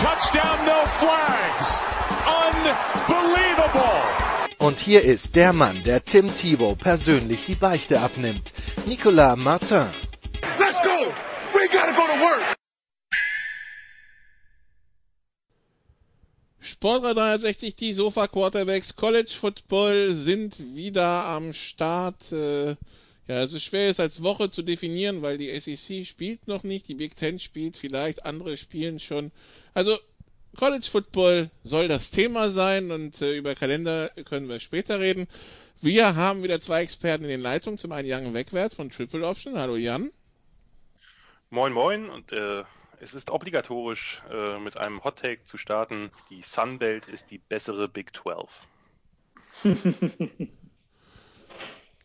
touchdown, no flags. Unbelievable. Und hier ist der Mann, der Tim Thibault persönlich die Beichte abnimmt. Nicolas Martin. Let's go! We gotta go to work! Sport 360, die Sofa Quarterbacks College Football sind wieder am Start. Äh, ja, es ist schwer, es als Woche zu definieren, weil die SEC spielt noch nicht, die Big Ten spielt vielleicht, andere spielen schon. Also College Football soll das Thema sein und äh, über Kalender können wir später reden. Wir haben wieder zwei Experten in den Leitungen. Zum einen Jan Wegwert von Triple Option. Hallo Jan. Moin Moin und äh, es ist obligatorisch, äh, mit einem Hot Take zu starten. Die Sunbelt ist die bessere Big 12.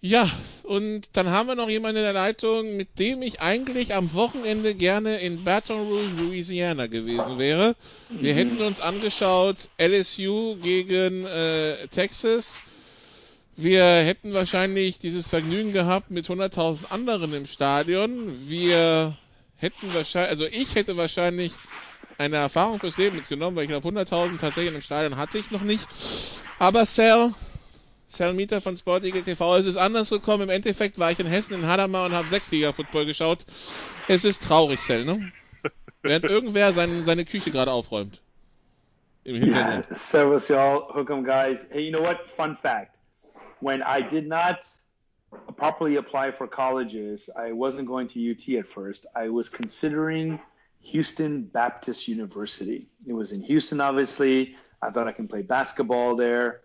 ja, und dann haben wir noch jemanden in der Leitung, mit dem ich eigentlich am Wochenende gerne in Baton Rouge, Louisiana gewesen wäre. Wir mhm. hätten uns angeschaut LSU gegen äh, Texas. Wir hätten wahrscheinlich dieses Vergnügen gehabt mit 100.000 anderen im Stadion. Wir hätten wahrscheinlich, also ich hätte wahrscheinlich eine Erfahrung fürs Leben mitgenommen, weil ich glaube 100.000 tatsächlich im Stadion hatte ich noch nicht. Aber Sal, Sal Mieter von Sportigal TV, es ist anders gekommen. Im Endeffekt war ich in Hessen in Hadamar und habe Sechsliga-Football geschaut. Es ist traurig, Sal, ne? Während irgendwer sein, seine Küche gerade aufräumt. Im Hintergrund. Yeah, servus y'all, hook'em guys. Hey, you know what? Fun fact. When I did not properly apply for colleges, I wasn't going to UT at first. I was considering Houston Baptist University. It was in Houston, obviously. I thought I can play basketball there.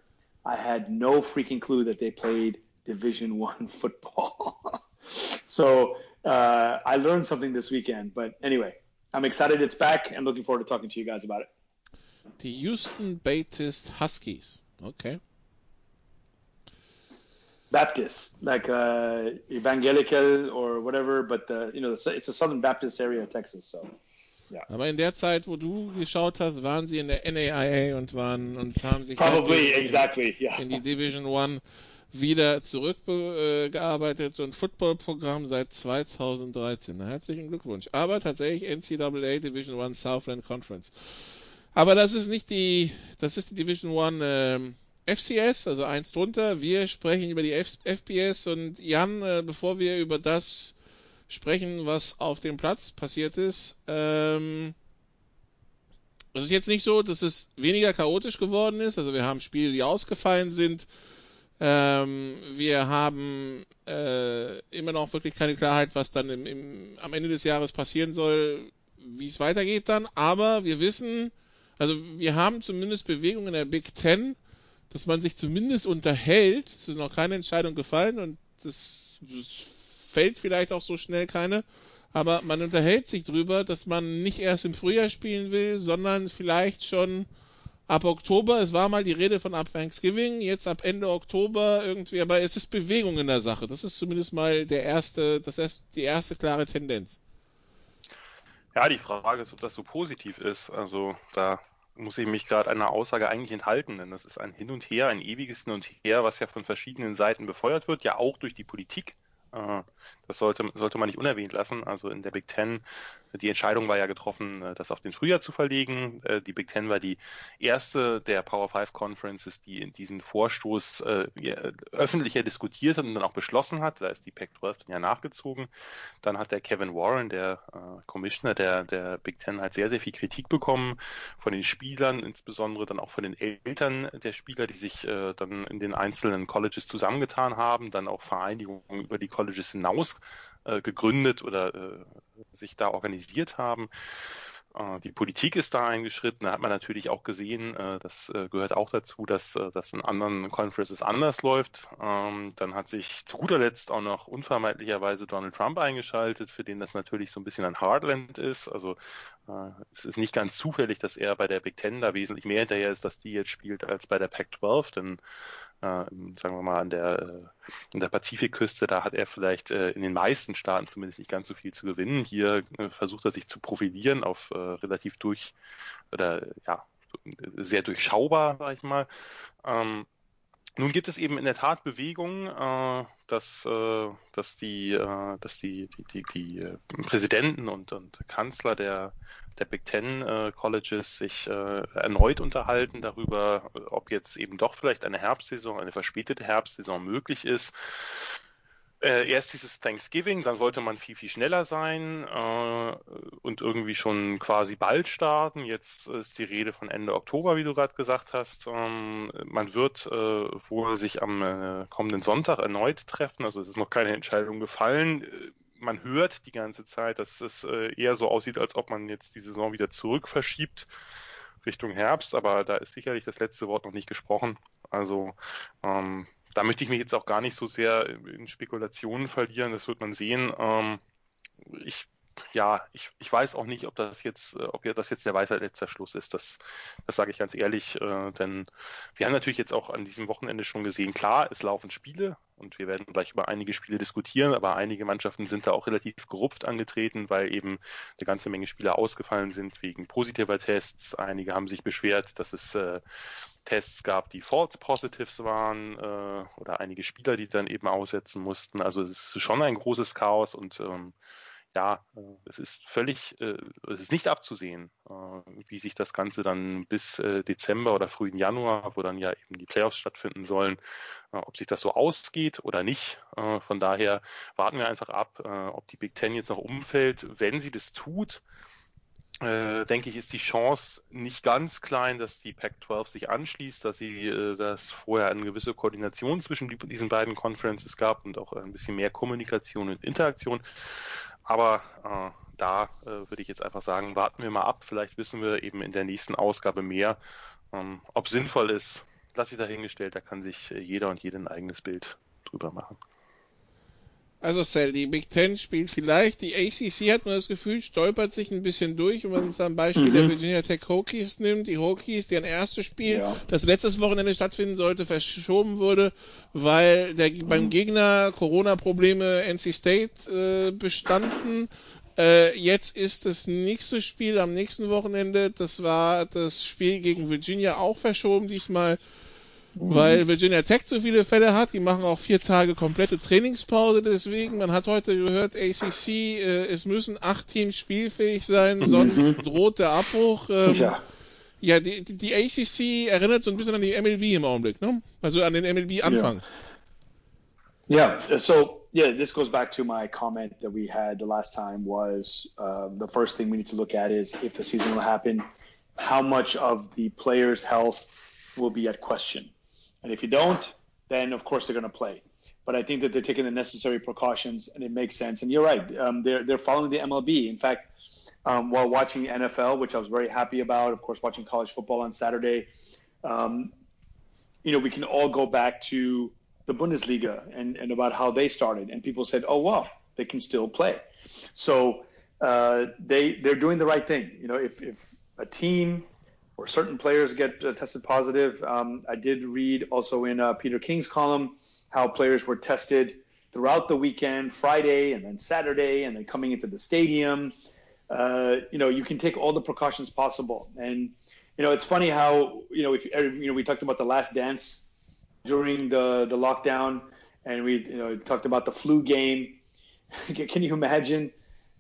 I had no freaking clue that they played Division One football. so uh, I learned something this weekend. But anyway, I'm excited it's back and looking forward to talking to you guys about it. The Houston Baptist Huskies. Okay. Baptist, like uh, evangelical or whatever, but the, you know it's a Southern Baptist area of Texas, so. Ja. Aber in der Zeit, wo du geschaut hast, waren sie in der NAIA und waren und haben sich Probably, exactly, yeah. in die Division One wieder zurückgearbeitet und Footballprogramm seit 2013. Na, herzlichen Glückwunsch. Aber tatsächlich NCAA Division One Southland Conference. Aber das ist nicht die, das ist die Division One ähm, FCS, also eins drunter. Wir sprechen über die F FBS und Jan, äh, bevor wir über das sprechen, was auf dem Platz passiert ist, ähm, es ist jetzt nicht so, dass es weniger chaotisch geworden ist. Also wir haben Spiele, die ausgefallen sind. Ähm, wir haben äh, immer noch wirklich keine Klarheit, was dann im, im, am Ende des Jahres passieren soll, wie es weitergeht dann. Aber wir wissen, also wir haben zumindest Bewegung in der Big Ten dass man sich zumindest unterhält. Es ist noch keine Entscheidung gefallen und das, das fällt vielleicht auch so schnell keine. Aber man unterhält sich drüber, dass man nicht erst im Frühjahr spielen will, sondern vielleicht schon ab Oktober. Es war mal die Rede von ab Thanksgiving, jetzt ab Ende Oktober irgendwie, aber es ist Bewegung in der Sache. Das ist zumindest mal der erste, das ist die erste klare Tendenz. Ja, die Frage ist, ob das so positiv ist. Also da muss ich mich gerade einer Aussage eigentlich enthalten, denn das ist ein Hin und Her, ein ewiges Hin und Her, was ja von verschiedenen Seiten befeuert wird, ja auch durch die Politik. Äh, das sollte, sollte man nicht unerwähnt lassen. Also in der Big Ten, die Entscheidung war ja getroffen, äh, das auf den Frühjahr zu verlegen. Äh, die Big Ten war die erste der Power Five Conferences, die in diesen Vorstoß äh, öffentlicher diskutiert hat und dann auch beschlossen hat. Da ist die Pac-12 dann ja nachgezogen. Dann hat der Kevin Warren, der Commissioner der, der Big Ten, halt sehr, sehr viel Kritik bekommen von den Spielern, insbesondere dann auch von den Eltern der Spieler, die sich dann in den einzelnen Colleges zusammengetan haben, dann auch Vereinigungen über die Colleges hinaus äh, gegründet oder äh, sich da organisiert haben. Äh, die Politik ist da eingeschritten. Da hat man natürlich auch gesehen, äh, das äh, gehört auch dazu, dass das in anderen Conferences anders läuft. Ähm, dann hat sich zu guter Letzt auch noch unvermeidlicherweise Donald Trump eingeschaltet, für den das natürlich so ein bisschen ein Hardland ist. Also äh, es ist nicht ganz zufällig, dass er bei der Big Ten da wesentlich mehr hinterher ist, dass die jetzt spielt, als bei der Pac-12, denn äh, sagen wir mal an der, äh, an der Pazifikküste, da hat er vielleicht äh, in den meisten Staaten zumindest nicht ganz so viel zu gewinnen. Hier äh, versucht er sich zu profilieren auf äh, relativ durch oder ja sehr durchschaubar, sag ich mal. Ähm, nun gibt es eben in der Tat Bewegungen, äh, dass, äh, dass, die, äh, dass die, die, die, die äh, Präsidenten und, und Kanzler der, der Big Ten äh, Colleges sich äh, erneut unterhalten darüber, ob jetzt eben doch vielleicht eine Herbstsaison, eine verspätete Herbstsaison möglich ist äh, erst dieses Thanksgiving, dann sollte man viel, viel schneller sein äh, und irgendwie schon quasi bald starten. Jetzt ist die Rede von Ende Oktober, wie du gerade gesagt hast. Ähm, man wird äh, wohl sich am äh, kommenden Sonntag erneut treffen, also es ist noch keine Entscheidung gefallen. Man hört die ganze Zeit, dass es äh, eher so aussieht, als ob man jetzt die Saison wieder zurück verschiebt Richtung Herbst, aber da ist sicherlich das letzte Wort noch nicht gesprochen. Also ähm, da möchte ich mich jetzt auch gar nicht so sehr in Spekulationen verlieren, das wird man sehen. Ähm, ich ja, ich, ich weiß auch nicht, ob das jetzt, äh, ob ja das jetzt der Weisheit letzter Schluss ist. Das, das sage ich ganz ehrlich, äh, denn wir haben natürlich jetzt auch an diesem Wochenende schon gesehen, klar, es laufen Spiele und wir werden gleich über einige Spiele diskutieren, aber einige Mannschaften sind da auch relativ gerupft angetreten, weil eben eine ganze Menge Spieler ausgefallen sind wegen positiver Tests. Einige haben sich beschwert, dass es äh, Tests gab, die False Positives waren äh, oder einige Spieler, die dann eben aussetzen mussten. Also es ist schon ein großes Chaos und ähm, ja, äh, es ist völlig, äh, es ist nicht abzusehen, äh, wie sich das Ganze dann bis Dezember oder frühen Januar, wo dann ja eben die Playoffs stattfinden sollen, ob sich das so ausgeht oder nicht. Von daher warten wir einfach ab, ob die Big Ten jetzt noch umfällt. Wenn sie das tut, äh, denke ich, ist die Chance nicht ganz klein, dass die Pac-12 sich anschließt, dass sie, äh, dass vorher eine gewisse Koordination zwischen die, diesen beiden Conferences gab und auch ein bisschen mehr Kommunikation und Interaktion. Aber äh, da äh, würde ich jetzt einfach sagen, warten wir mal ab. Vielleicht wissen wir eben in der nächsten Ausgabe mehr. Ähm, ob sinnvoll ist, lasse ich dahingestellt. Da kann sich äh, jeder und jede ein eigenes Bild drüber machen. Also Cell, die Big Ten spielt vielleicht, die ACC hat man das Gefühl, stolpert sich ein bisschen durch, wenn man uns am Beispiel mhm. der Virginia Tech Hokies nimmt. Die Hokies, deren erstes Spiel, ja. das letztes Wochenende stattfinden sollte, verschoben wurde, weil der, mhm. beim Gegner Corona-Probleme NC State äh, bestanden. Äh, jetzt ist das nächste Spiel am nächsten Wochenende, das war das Spiel gegen Virginia auch verschoben, diesmal weil Virginia Tech so viele Fälle hat. Die machen auch vier Tage komplette Trainingspause deswegen. Man hat heute gehört, ACC, äh, es müssen acht Teams spielfähig sein, mhm. sonst droht der Abbruch. Ähm, ja. Ja, die, die ACC erinnert so ein bisschen an die MLB im Augenblick, ne? Also an den MLB-Anfang. Yeah. yeah, so yeah, this goes back to my comment that we had the last time was uh, the first thing we need to look at is if the season will happen, how much of the players' health will be at question. And if you don't, then of course they're going to play. But I think that they're taking the necessary precautions, and it makes sense. And you're right; um, they're they're following the MLB. In fact, um, while watching the NFL, which I was very happy about, of course, watching college football on Saturday, um, you know, we can all go back to the Bundesliga and, and about how they started, and people said, "Oh, wow, they can still play." So uh, they they're doing the right thing. You know, if if a team or certain players get uh, tested positive. Um, I did read also in uh, Peter King's column how players were tested throughout the weekend, Friday and then Saturday, and then coming into the stadium. Uh, you know, you can take all the precautions possible. And you know, it's funny how you know if you know we talked about the last dance during the the lockdown, and we you know talked about the flu game. can you imagine?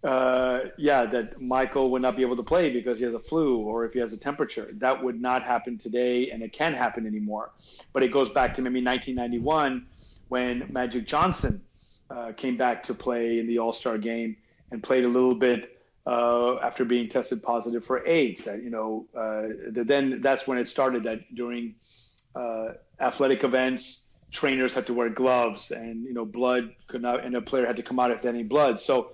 Uh, yeah, that Michael would not be able to play because he has a flu or if he has a temperature. That would not happen today, and it can't happen anymore. But it goes back to maybe 1991 when Magic Johnson uh, came back to play in the All Star game and played a little bit uh, after being tested positive for AIDS. That you know, uh, then that's when it started. That during uh, athletic events, trainers had to wear gloves, and you know, blood could not, and a player had to come out if any blood. So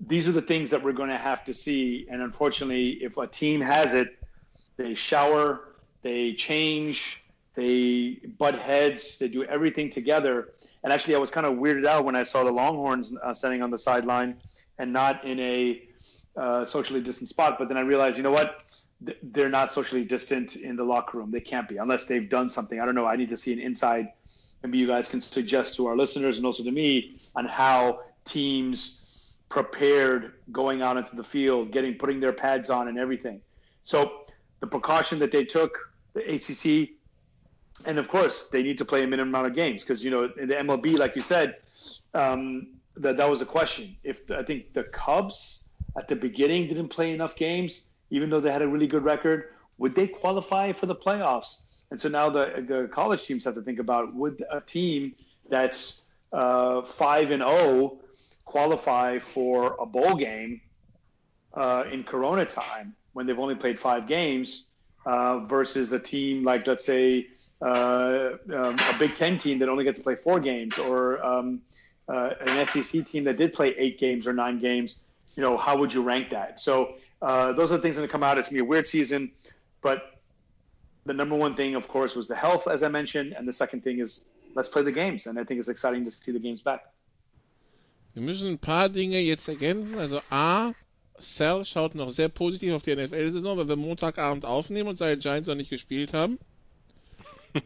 these are the things that we're going to have to see. And unfortunately, if a team has it, they shower, they change, they butt heads, they do everything together. And actually, I was kind of weirded out when I saw the Longhorns uh, standing on the sideline and not in a uh, socially distant spot. But then I realized, you know what? They're not socially distant in the locker room. They can't be unless they've done something. I don't know. I need to see an inside. Maybe you guys can suggest to our listeners and also to me on how teams prepared going out into the field, getting putting their pads on and everything. So the precaution that they took, the ACC, and of course they need to play a minimum amount of games because you know in the MLB, like you said, um, that that was a question. If I think the Cubs at the beginning didn't play enough games, even though they had a really good record, would they qualify for the playoffs? And so now the the college teams have to think about would a team that's uh, five and zero oh qualify for a bowl game uh, in Corona time when they've only played five games uh, versus a team like let's say uh, um, a Big Ten team that only gets to play four games or um, uh, an SEC team that did play eight games or nine games, you know, how would you rank that? So uh, those are the things that come out. It's gonna be a weird season, but the number one thing, of course, was the health, as I mentioned, and the second thing is let's play the games, and I think it's exciting to see the games back. Wir müssen ein paar Dinge jetzt ergänzen. Also A, Sal schaut noch sehr positiv auf die NFL-Saison, weil wir Montagabend aufnehmen und seine Giants noch nicht gespielt haben.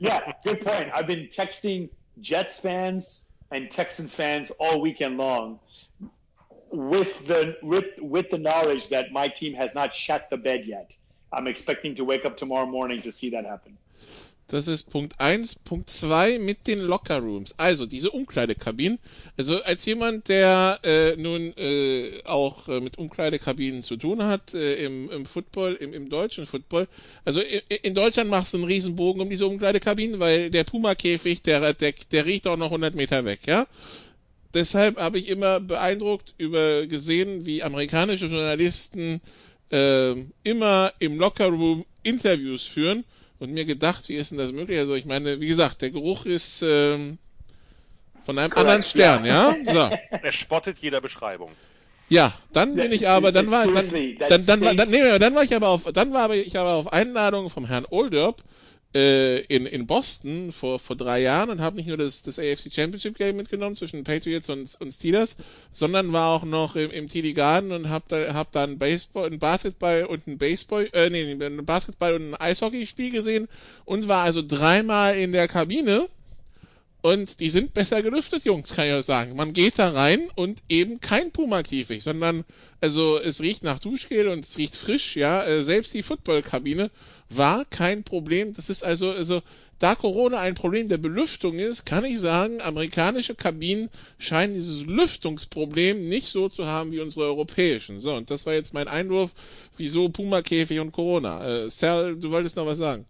yeah, good point. I've been texting Jets fans and Texans fans all weekend long with the with with the knowledge that my team has not shut the bed yet. I'm expecting to wake up tomorrow morning to see that happen. Das ist Punkt 1. Punkt 2 mit den Locker Rooms. Also diese Umkleidekabinen. Also als jemand, der äh, nun äh, auch äh, mit Umkleidekabinen zu tun hat äh, im, im Football, im, im deutschen Football. Also in, in Deutschland machst du einen Riesenbogen um diese Umkleidekabinen, weil der Puma-Käfig, der, der, der riecht auch noch 100 Meter weg, ja. Deshalb habe ich immer beeindruckt über gesehen, wie amerikanische Journalisten äh, immer im Lockerroom Interviews führen und mir gedacht, wie ist denn das möglich? Also ich meine, wie gesagt, der Geruch ist ähm, von einem Correct, anderen Stern, ja. ja? So. Er spottet jeder Beschreibung. Ja, dann bin ich aber, dann war, dann, dann, dann, dann, nee, dann war ich aber auf, dann war ich aber auf Einladung vom Herrn Olderb äh, in, in Boston vor, vor drei Jahren und habe nicht nur das, das AFC Championship Game mitgenommen zwischen Patriots und, und Steelers, sondern war auch noch im, im TD Garden und habe da, hab da ein Baseball, ein Basketball und ein Baseball, äh, nee, ein Basketball und ein Eishockeyspiel gesehen und war also dreimal in der Kabine und die sind besser gelüftet, Jungs, kann ich euch sagen. Man geht da rein und eben kein Puma-Käfig, sondern, also es riecht nach Duschgel und es riecht frisch, ja. Äh, selbst die Football-Kabine war kein Problem. Das ist also, also, da Corona ein Problem der Belüftung ist, kann ich sagen, amerikanische Kabinen scheinen dieses Lüftungsproblem nicht so zu haben wie unsere europäischen. So, und das war jetzt mein Einwurf, wieso Puma-Käfig und Corona. Äh, Sal, du wolltest noch was sagen?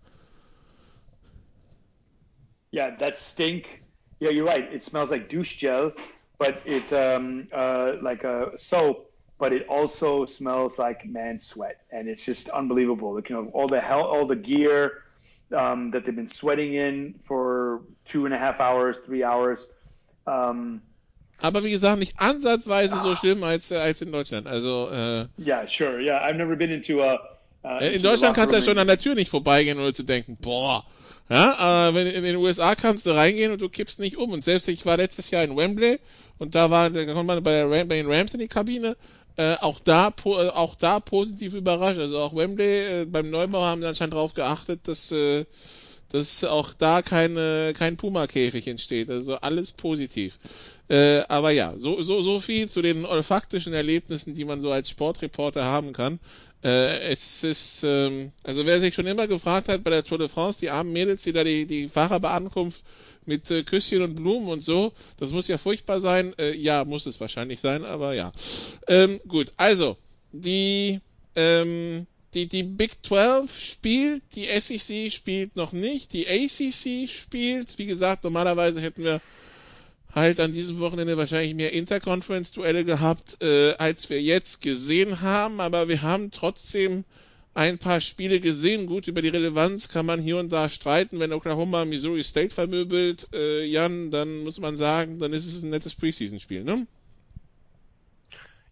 Yeah, that stink Yeah, you're right. It smells like douche gel, but it um, uh, like a soap, but it also smells like man sweat, and it's just unbelievable. Like, you know, all the hell, all the gear um, that they've been sweating in for two and a half hours, three hours. Um, aber wie gesagt, nicht ansatzweise so schlimm als, als in Deutschland. Also, äh, yeah, sure. Yeah, I've never been into a. Uh, in Deutschland kannst du ja schon an der Tür nicht vorbeigehen, ohne zu denken, boah, Ja, aber wenn in den USA kannst du reingehen und du kippst nicht um. Und selbst ich war letztes Jahr in Wembley und da war, da kommt man bei, der, bei den Rams in die Kabine. Äh, auch da, po, äh, auch da positiv überrascht. Also auch Wembley äh, beim Neubau haben sie anscheinend darauf geachtet, dass, äh, dass auch da keine, kein Puma-Käfig entsteht. Also alles positiv. Äh, aber ja, so, so, so viel zu den olfaktischen Erlebnissen, die man so als Sportreporter haben kann. Äh, es ist, ähm, also wer sich schon immer gefragt hat bei der Tour de France, die armen Mädels, die da die, die Fahrerbeankunft mit äh, Küsschen und Blumen und so, das muss ja furchtbar sein. Äh, ja, muss es wahrscheinlich sein, aber ja. Ähm, gut, also, die, ähm, die, die Big 12 spielt, die SEC spielt noch nicht, die ACC spielt. Wie gesagt, normalerweise hätten wir halt an diesem Wochenende wahrscheinlich mehr Interconference-Duelle gehabt, äh, als wir jetzt gesehen haben, aber wir haben trotzdem ein paar Spiele gesehen. Gut, über die Relevanz kann man hier und da streiten. Wenn Oklahoma Missouri State vermöbelt, äh, Jan, dann muss man sagen, dann ist es ein nettes Preseason-Spiel, ne?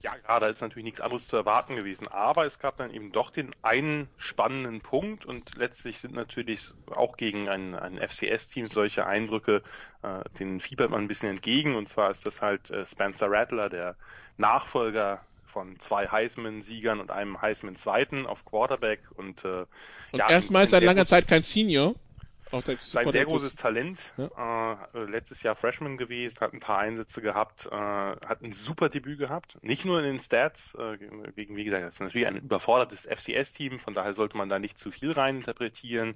Ja, ja, da ist natürlich nichts anderes zu erwarten gewesen. Aber es gab dann eben doch den einen spannenden Punkt und letztlich sind natürlich auch gegen ein, ein FCS-Team solche Eindrücke, äh, den fiebert man ein bisschen entgegen. Und zwar ist das halt äh, Spencer Rattler, der Nachfolger von zwei Heisman-Siegern und einem Heisman-Zweiten auf Quarterback. Und, äh, und ja, erstmals seit langer Zeit kein Senior. Sein sehr großes Talent. Ja. Äh, letztes Jahr Freshman gewesen, hat ein paar Einsätze gehabt, äh, hat ein super Debüt gehabt. Nicht nur in den Stats, äh, gegen, wie gesagt, das ist natürlich ein überfordertes FCS-Team, von daher sollte man da nicht zu viel reininterpretieren.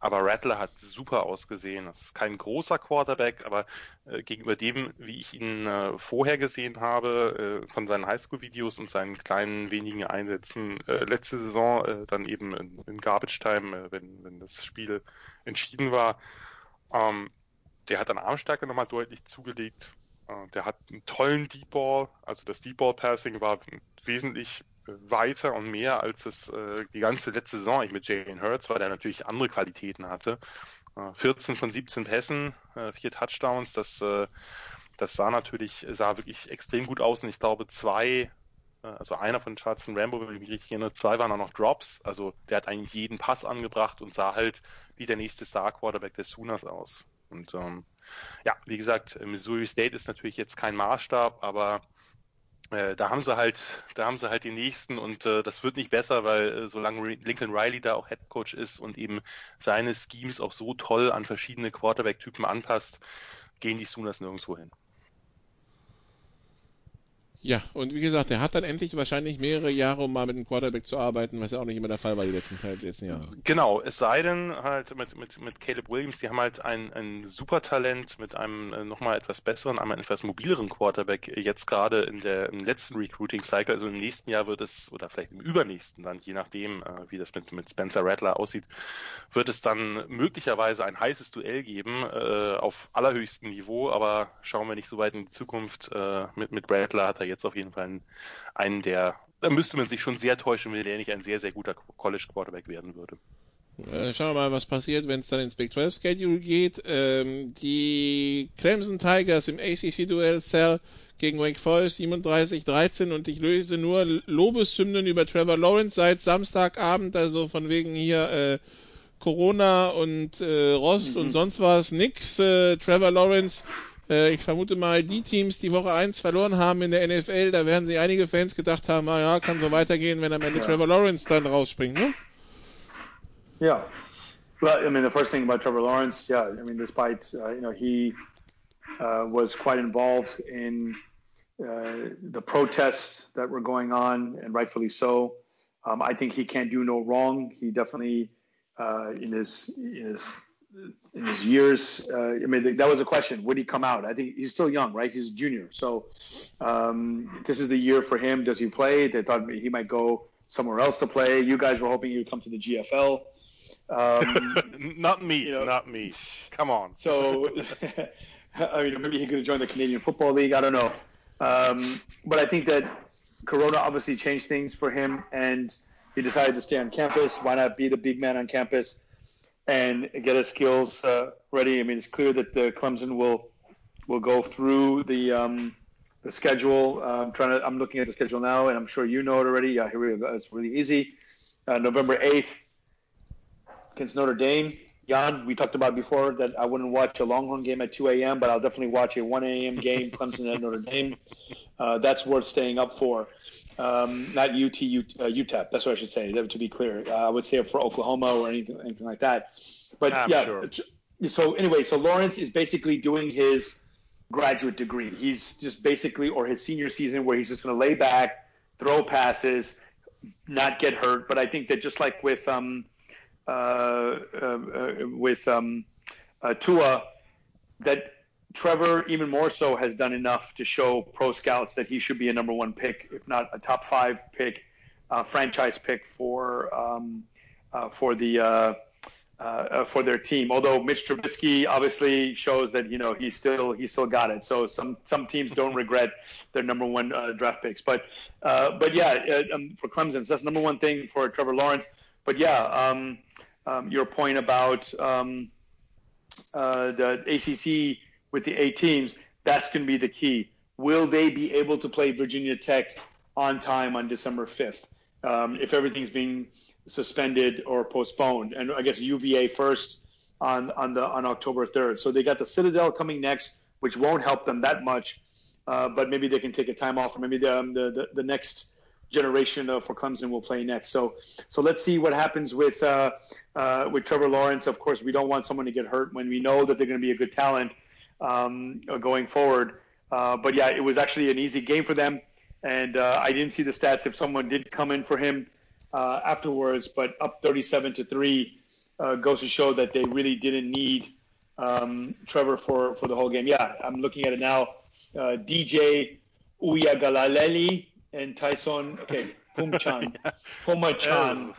Aber Rattler hat super ausgesehen. Das ist kein großer Quarterback, aber äh, gegenüber dem, wie ich ihn äh, vorher gesehen habe, äh, von seinen Highschool-Videos und seinen kleinen wenigen Einsätzen äh, letzte Saison, äh, dann eben in, in Garbage Time, äh, wenn, wenn das Spiel entschieden war, ähm, der hat an Armstärke nochmal deutlich zugelegt. der hat einen tollen Deep Ball, also das Deep Ball Passing war wesentlich weiter und mehr als es äh, die ganze letzte Saison ich mit Jalen Hurts, weil der natürlich andere Qualitäten hatte. Äh, 14 von 17 Pässen, äh, vier Touchdowns, das, äh, das sah natürlich, sah wirklich extrem gut aus und ich glaube zwei, äh, also einer von Charles und Rambo, wenn ich mich richtig erinnere, zwei waren auch noch Drops, also der hat eigentlich jeden Pass angebracht und sah halt wie der nächste Star Quarterback des Sooners aus. Und ähm, ja, wie gesagt, Missouri State ist natürlich jetzt kein Maßstab, aber äh, da haben sie halt, da haben sie halt die nächsten und äh, das wird nicht besser, weil äh, solange Lincoln Riley da auch Head Coach ist und eben seine Schemes auch so toll an verschiedene Quarterback-Typen anpasst, gehen die Sooners nirgendwo hin. Ja, und wie gesagt, er hat dann endlich wahrscheinlich mehrere Jahre, um mal mit einem Quarterback zu arbeiten, was ja auch nicht immer der Fall war die letzten, die letzten Jahre. Genau, es sei denn halt mit, mit, mit Caleb Williams, die haben halt ein, ein super Talent mit einem äh, nochmal etwas besseren, einmal etwas mobileren Quarterback jetzt gerade in der im letzten Recruiting-Cycle, also im nächsten Jahr wird es, oder vielleicht im übernächsten dann, je nachdem, äh, wie das mit, mit Spencer Rattler aussieht, wird es dann möglicherweise ein heißes Duell geben äh, auf allerhöchstem Niveau, aber schauen wir nicht so weit in die Zukunft. Mit, mit Rattler hat er jetzt auf jeden Fall einen, der, da müsste man sich schon sehr täuschen, wenn der nicht ein sehr, sehr guter College Quarterback werden würde. Äh, schauen wir mal, was passiert, wenn es dann ins Big 12 Schedule geht. Ähm, die Clemson Tigers im ACC-Duell Cell gegen Wake Forest 37-13 und ich löse nur Lobeshymnen über Trevor Lawrence seit Samstagabend, also von wegen hier äh, Corona und äh, Rost mhm. und sonst was, nix. Äh, Trevor Lawrence äh, ich vermute mal, die Teams, die Woche 1 verloren haben in der NFL, da werden sich einige Fans gedacht haben, ah ja, kann so weitergehen, wenn am Ende ja. Trevor Lawrence dann rausspringt, ne? Yeah. Well, I mean, the first thing about Trevor Lawrence, yeah, I mean, despite, uh, you know, he uh, was quite involved in uh, the protests that were going on, and rightfully so. Um, I think he can't do no wrong. He definitely, uh, in his in his in his years. Uh, I mean, that was a question. Would he come out? I think he's still young, right? He's a junior. So um, this is the year for him. Does he play? They thought he might go somewhere else to play. You guys were hoping he would come to the GFL. Um, not me. You know, not me. Come on. So, I mean, maybe he could have joined the Canadian Football League. I don't know. Um, but I think that Corona obviously changed things for him, and he decided to stay on campus. Why not be the big man on campus? And get his skills uh, ready. I mean, it's clear that the Clemson will will go through the um, the schedule. Uh, I'm trying to. I'm looking at the schedule now, and I'm sure you know it already. Uh, here we go. It's really easy. Uh, November 8th against Notre Dame. Jan, we talked about before that I wouldn't watch a Longhorn game at 2 a.m., but I'll definitely watch a 1 a.m. game, Clemson at Notre Dame. Uh, that's worth staying up for. Um, not UT, uh, UTEP. That's what I should say. To be clear, uh, I would say for Oklahoma or anything, anything like that. But I'm yeah. Sure. So anyway, so Lawrence is basically doing his graduate degree. He's just basically, or his senior season, where he's just going to lay back, throw passes, not get hurt. But I think that just like with um, uh, uh with um, uh, Tua, that Trevor, even more so, has done enough to show pro scouts that he should be a number one pick, if not a top five pick, uh, franchise pick for um, uh, for the uh, uh for their team. Although Mitch Trubisky obviously shows that you know he still he still got it. So some some teams don't regret their number one uh, draft picks. But uh, but yeah, um, for Clemson, so that's number one thing for Trevor Lawrence. But yeah, um, um, your point about um, the ACC with the eight teams, that's going to be the key. Will they be able to play Virginia Tech on time on December 5th um, if everything's being suspended or postponed. And I guess UVA first on on the on October 3rd. So they got the Citadel coming next, which won't help them that much, uh, but maybe they can take a time off, or maybe the um, the, the, the, next generation for Clemson will play next. So so let's see what happens with uh, uh, with Trevor Lawrence. Of course, we don't want someone to get hurt when we know that they're going to be a good talent um, going forward. Uh, but yeah, it was actually an easy game for them, and uh, I didn't see the stats if someone did come in for him afterwards, but up 37 to three uh, goes to show that they really didn't need um, Trevor for, for the whole game. Yeah, I'm looking at it now. Uh, DJ Uyagalaleli and Tyson, okay, Pumchan. Pumachan.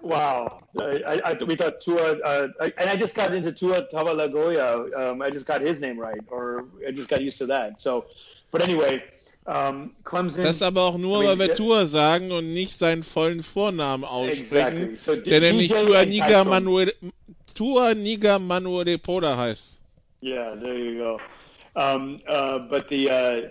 Wow. I, I, we thought Tua, uh, I, and I just got into Tua Tavalagoya. Um, I just got his name right, or I just got used to that. So, but anyway, Um, Clemson, das aber auch nur, weil wir Tour sagen und nicht seinen vollen Vornamen aussprechen, exactly. so der nämlich Tuaniga Manuel, Tuaniga Manuel Poda heißt. Yeah, there you go. Um, uh, but the uh,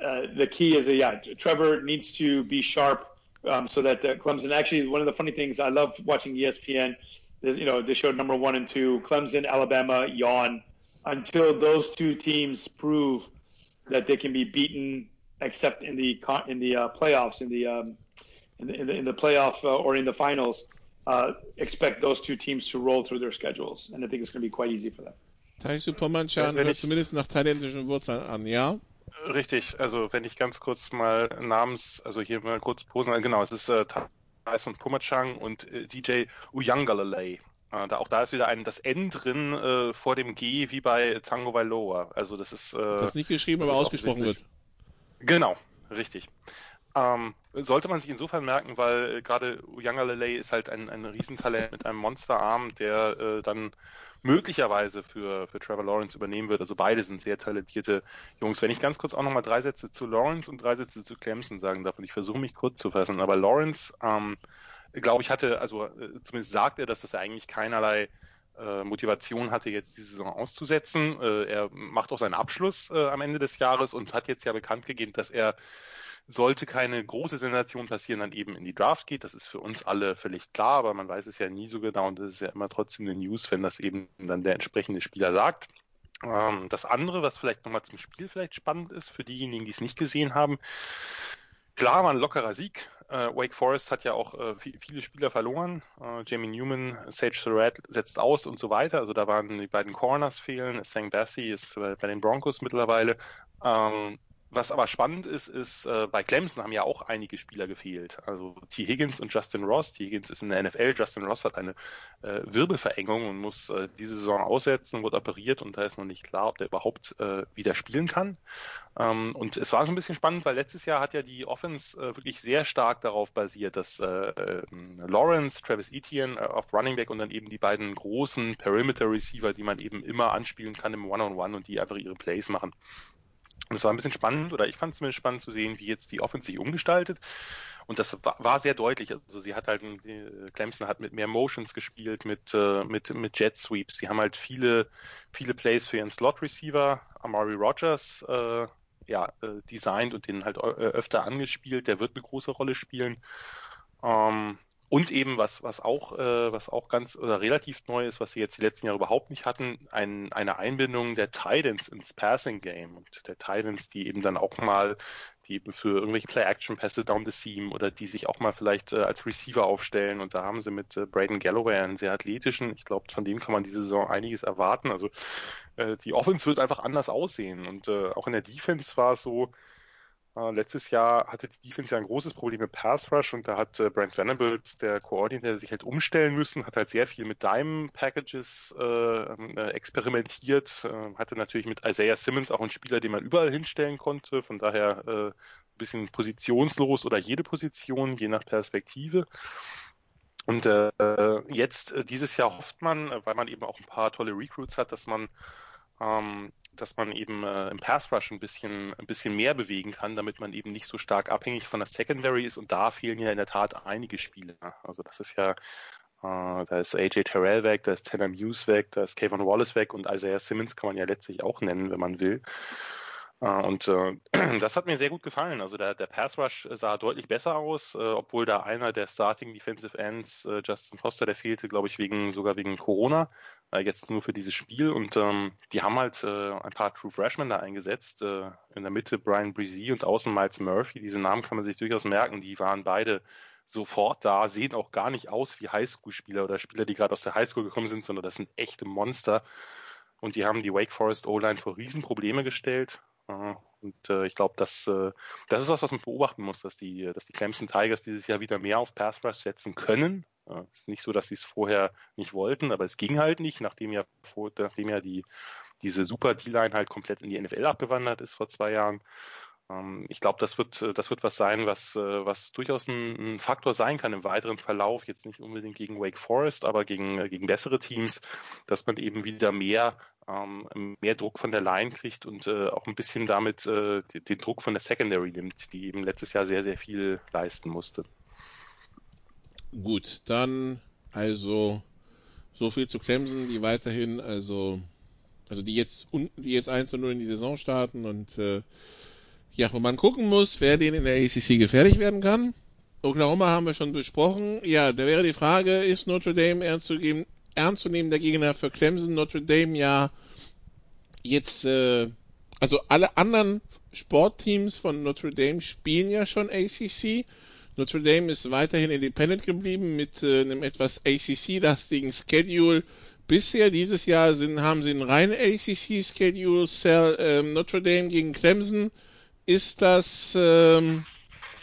uh, the key is that yeah, Trevor needs to be sharp um, so that the Clemson. Actually, one of the funny things I love watching ESPN is you know they showed number one and two, Clemson, Alabama, yawn until those two teams prove that they can be beaten except in the in the uh, playoffs, in the, um, in the, in the in the playoff uh, or in the finals. Uh, expect those two teams to roll through their schedules, and I think it's going to be quite easy for them. Taisu Pomanchan hört zumindest nach thailändischen Wurzeln an, ja? Richtig, also wenn ich ganz kurz mal namens, also hier mal kurz posen, genau, es ist äh, Tyson Pumachang und äh, DJ Uyangalalay. Äh, da, auch da ist wieder ein, das N drin äh, vor dem G wie bei Tango Vailoa. Also das ist. Äh, das nicht geschrieben, aber ausgesprochen wird. Genau, richtig. Ähm, sollte man sich insofern merken, weil äh, gerade Uyangalele ist halt ein, ein Riesentalent mit einem Monsterarm, der äh, dann möglicherweise für, für Trevor Lawrence übernehmen wird. Also beide sind sehr talentierte Jungs. Wenn ich ganz kurz auch nochmal drei Sätze zu Lawrence und drei Sätze zu Clemson sagen darf, und ich versuche mich kurz zu fassen, aber Lawrence, ähm, glaube ich, hatte, also äh, zumindest sagt er, dass das eigentlich keinerlei äh, Motivation hatte, jetzt die Saison auszusetzen. Äh, er macht auch seinen Abschluss äh, am Ende des Jahres und hat jetzt ja bekannt gegeben, dass er sollte keine große Sensation passieren, dann eben in die Draft geht. Das ist für uns alle völlig klar, aber man weiß es ja nie so genau und das ist ja immer trotzdem eine News, wenn das eben dann der entsprechende Spieler sagt. Ähm, das andere, was vielleicht nochmal zum Spiel vielleicht spannend ist, für diejenigen, die es nicht gesehen haben, klar war ein lockerer Sieg, äh, Wake Forest hat ja auch äh, viele Spieler verloren. Äh, Jamie Newman, Sage Surratt setzt aus und so weiter. Also da waren die beiden Corners fehlen. Sang Bassey ist bei den Broncos mittlerweile. Ähm, was aber spannend ist, ist, äh, bei Clemson haben ja auch einige Spieler gefehlt. Also T. Higgins und Justin Ross. T. Higgins ist in der NFL, Justin Ross hat eine äh, Wirbelverengung und muss äh, diese Saison aussetzen, wurde operiert und da ist noch nicht klar, ob der überhaupt äh, wieder spielen kann. Ähm, und es war so ein bisschen spannend, weil letztes Jahr hat ja die Offense äh, wirklich sehr stark darauf basiert, dass äh, ähm, Lawrence, Travis Etienne äh, auf Running Back und dann eben die beiden großen Perimeter Receiver, die man eben immer anspielen kann im One-on-One -on -One und die einfach ihre Plays machen. Und es war ein bisschen spannend, oder ich fand es zumindest spannend zu sehen, wie jetzt die Offense sich umgestaltet. Und das war, war, sehr deutlich. Also sie hat halt, die, Clemson hat mit mehr Motions gespielt, mit, äh, mit, mit Jet Sweeps. Sie haben halt viele, viele Plays für ihren Slot Receiver, Amari Rogers, äh, ja, äh, designt und den halt äh, öfter angespielt. Der wird eine große Rolle spielen. Ähm, und eben, was, was auch, äh, was auch ganz oder relativ neu ist, was sie jetzt die letzten Jahre überhaupt nicht hatten, ein, eine Einbindung der Titans ins Passing Game und der Titans, die eben dann auch mal, die eben für irgendwelche Play-Action-Pässe down the seam oder die sich auch mal vielleicht äh, als Receiver aufstellen. Und da haben sie mit äh, Braden Galloway einen sehr athletischen, ich glaube, von dem kann man diese Saison einiges erwarten. Also äh, die Offense wird einfach anders aussehen. Und äh, auch in der Defense war es so, Uh, letztes Jahr hatte die Defense ja ein großes Problem mit Pass Rush und da hat äh, Brent Venables, der Koordinator, sich halt umstellen müssen, hat halt sehr viel mit Dime Packages äh, äh, experimentiert, äh, hatte natürlich mit Isaiah Simmons auch einen Spieler, den man überall hinstellen konnte, von daher äh, ein bisschen positionslos oder jede Position, je nach Perspektive. Und äh, jetzt dieses Jahr hofft man, weil man eben auch ein paar tolle Recruits hat, dass man ähm, dass man eben äh, im Pass Rush ein bisschen, ein bisschen mehr bewegen kann, damit man eben nicht so stark abhängig von der Secondary ist. Und da fehlen ja in der Tat einige Spiele. Also das ist ja, äh, da ist AJ Terrell weg, da ist Tanner Muse weg, da ist Kayvon Wallace weg und Isaiah Simmons kann man ja letztlich auch nennen, wenn man will. Äh, und äh, das hat mir sehr gut gefallen. Also der, der Pass Rush sah deutlich besser aus, äh, obwohl da einer der Starting Defensive Ends, äh, Justin Foster, der fehlte, glaube ich, wegen sogar wegen Corona, äh, jetzt nur für dieses Spiel. Und ähm, die haben halt äh, ein paar True Freshmen da eingesetzt. in der Mitte Brian Breezy und außen Miles Murphy. Diese Namen kann man sich durchaus merken. Die waren beide sofort da, sehen auch gar nicht aus wie Highschool-Spieler oder Spieler, die gerade aus der Highschool gekommen sind, sondern das sind echte Monster. Und die haben die Wake Forest O-Line vor Riesenprobleme gestellt. Und äh, ich glaube, das, äh, das ist was, was man beobachten muss, dass die, dass die Clemson Tigers dieses Jahr wieder mehr auf Pass Rush setzen können. Es äh, ist nicht so, dass sie es vorher nicht wollten, aber es ging halt nicht, nachdem ja, vor, nachdem ja die, diese Super D-Line halt komplett in die NFL abgewandert ist vor zwei Jahren. Ähm, ich glaube, das wird, das wird was sein, was, äh, was durchaus ein, ein, Faktor sein kann im weiteren Verlauf. Jetzt nicht unbedingt gegen Wake Forest, aber gegen, gegen bessere Teams, dass man eben wieder mehr ähm, mehr Druck von der Line kriegt und äh, auch ein bisschen damit äh, den Druck von der Secondary nimmt, die eben letztes Jahr sehr, sehr viel leisten musste. Gut, dann also so viel zu Clemson, die weiterhin, also, also die jetzt die jetzt 1 zu 0 in die Saison starten und äh, ja, wo man gucken muss, wer denen in der ACC gefährlich werden kann. Oklahoma haben wir schon besprochen. Ja, da wäre die Frage, ist Notre Dame ernst zu geben, ernstzunehmender Gegner für Clemson. Notre Dame ja jetzt, äh, also alle anderen Sportteams von Notre Dame spielen ja schon ACC. Notre Dame ist weiterhin independent geblieben mit äh, einem etwas ACC-lastigen Schedule. Bisher dieses Jahr sind, haben sie einen reinen ACC-Schedule. Äh, Notre Dame gegen Clemson. Ist das, ähm,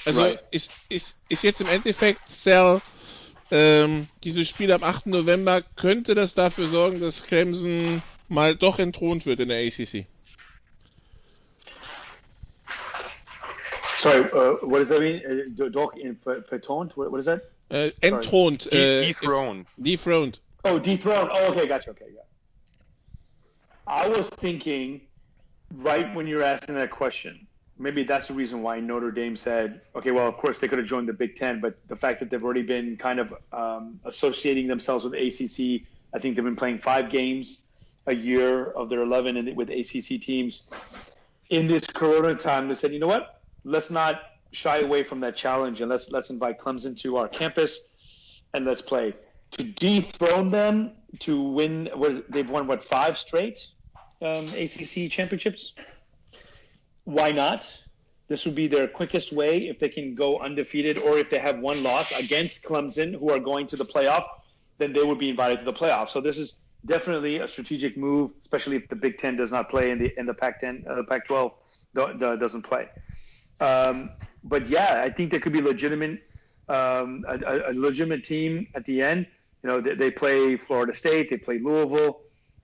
also right. ist, ist, ist jetzt im Endeffekt Cell ähm, dieses Spiel am 8. November könnte das dafür sorgen, dass Clemson mal doch entthront wird in der ACC. Sorry, uh, what does that mean? Uh, doch in vertont? What, what is that? Uh, entthront. Uh, dethroned. Dethroned. Oh, dethroned. Oh, okay, gotcha. Okay, yeah. I was thinking right when you were asking that question maybe that's the reason why Notre Dame said, okay, well, of course they could have joined the Big Ten, but the fact that they've already been kind of um, associating themselves with ACC, I think they've been playing five games a year of their 11 in, with ACC teams. In this Corona time, they said, you know what? Let's not shy away from that challenge and let's let's invite Clemson to our campus and let's play. To dethrone them to win, what, they've won what five straight um, ACC championships why not? This would be their quickest way if they can go undefeated or if they have one loss against Clemson, who are going to the playoff, then they would be invited to the playoff. So this is definitely a strategic move, especially if the Big Ten does not play and the in the Pac-10, uh, the Pac-12 doesn't play. Um, but yeah, I think there could be legitimate um, a, a, legitimate team at the end. You know, they, they play Florida State, they play Louisville,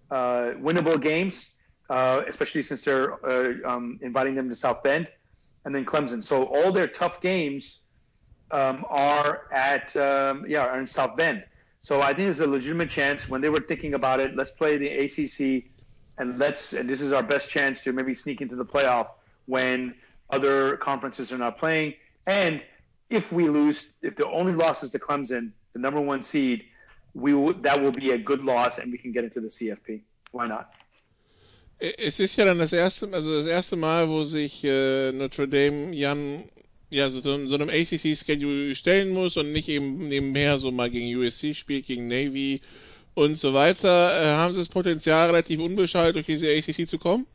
uh, winnable games uh, especially since they're uh, um, inviting them to South Bend, and then Clemson. So all their tough games um, are at um, yeah are in South Bend. So I think there's a legitimate chance when they were thinking about it. Let's play the ACC, and let's and this is our best chance to maybe sneak into the playoff when other conferences are not playing. And if we lose, if the only loss is to Clemson, the number one seed, we will, that will be a good loss, and we can get into the CFP. Why not? Es ist ja dann das erste, also das erste Mal, wo sich äh, Notre Dame Jan ja so, so einem ACC-Schedule stellen muss und nicht eben nebenher so mal gegen USC spielt, gegen Navy und so weiter. Äh, haben sie das Potenzial, relativ unbeschaltet durch diese ACC zu kommen?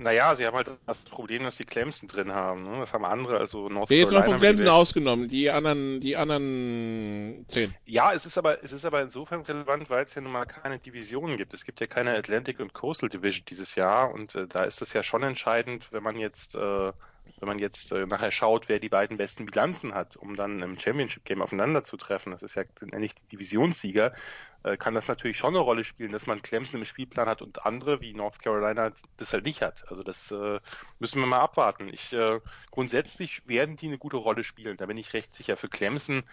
Naja, sie haben halt das Problem, dass sie Clemson drin haben. Ne? Das haben andere, also North Carolina. Jetzt mal von Clemson ausgenommen, die anderen, die anderen zehn. Ja, es ist aber, es ist aber insofern relevant, weil es ja nun mal keine Divisionen gibt. Es gibt ja keine Atlantic und Coastal Division dieses Jahr und äh, da ist es ja schon entscheidend, wenn man jetzt äh, wenn man jetzt äh, nachher schaut, wer die beiden besten Bilanzen hat, um dann im Championship Game aufeinander zu treffen, das ist ja, sind ja nicht die Divisionssieger, äh, kann das natürlich schon eine Rolle spielen, dass man Clemson im Spielplan hat und andere wie North Carolina das halt nicht hat. Also das äh, müssen wir mal abwarten. Ich äh, grundsätzlich werden die eine gute Rolle spielen. Da bin ich recht sicher. Für Clemson,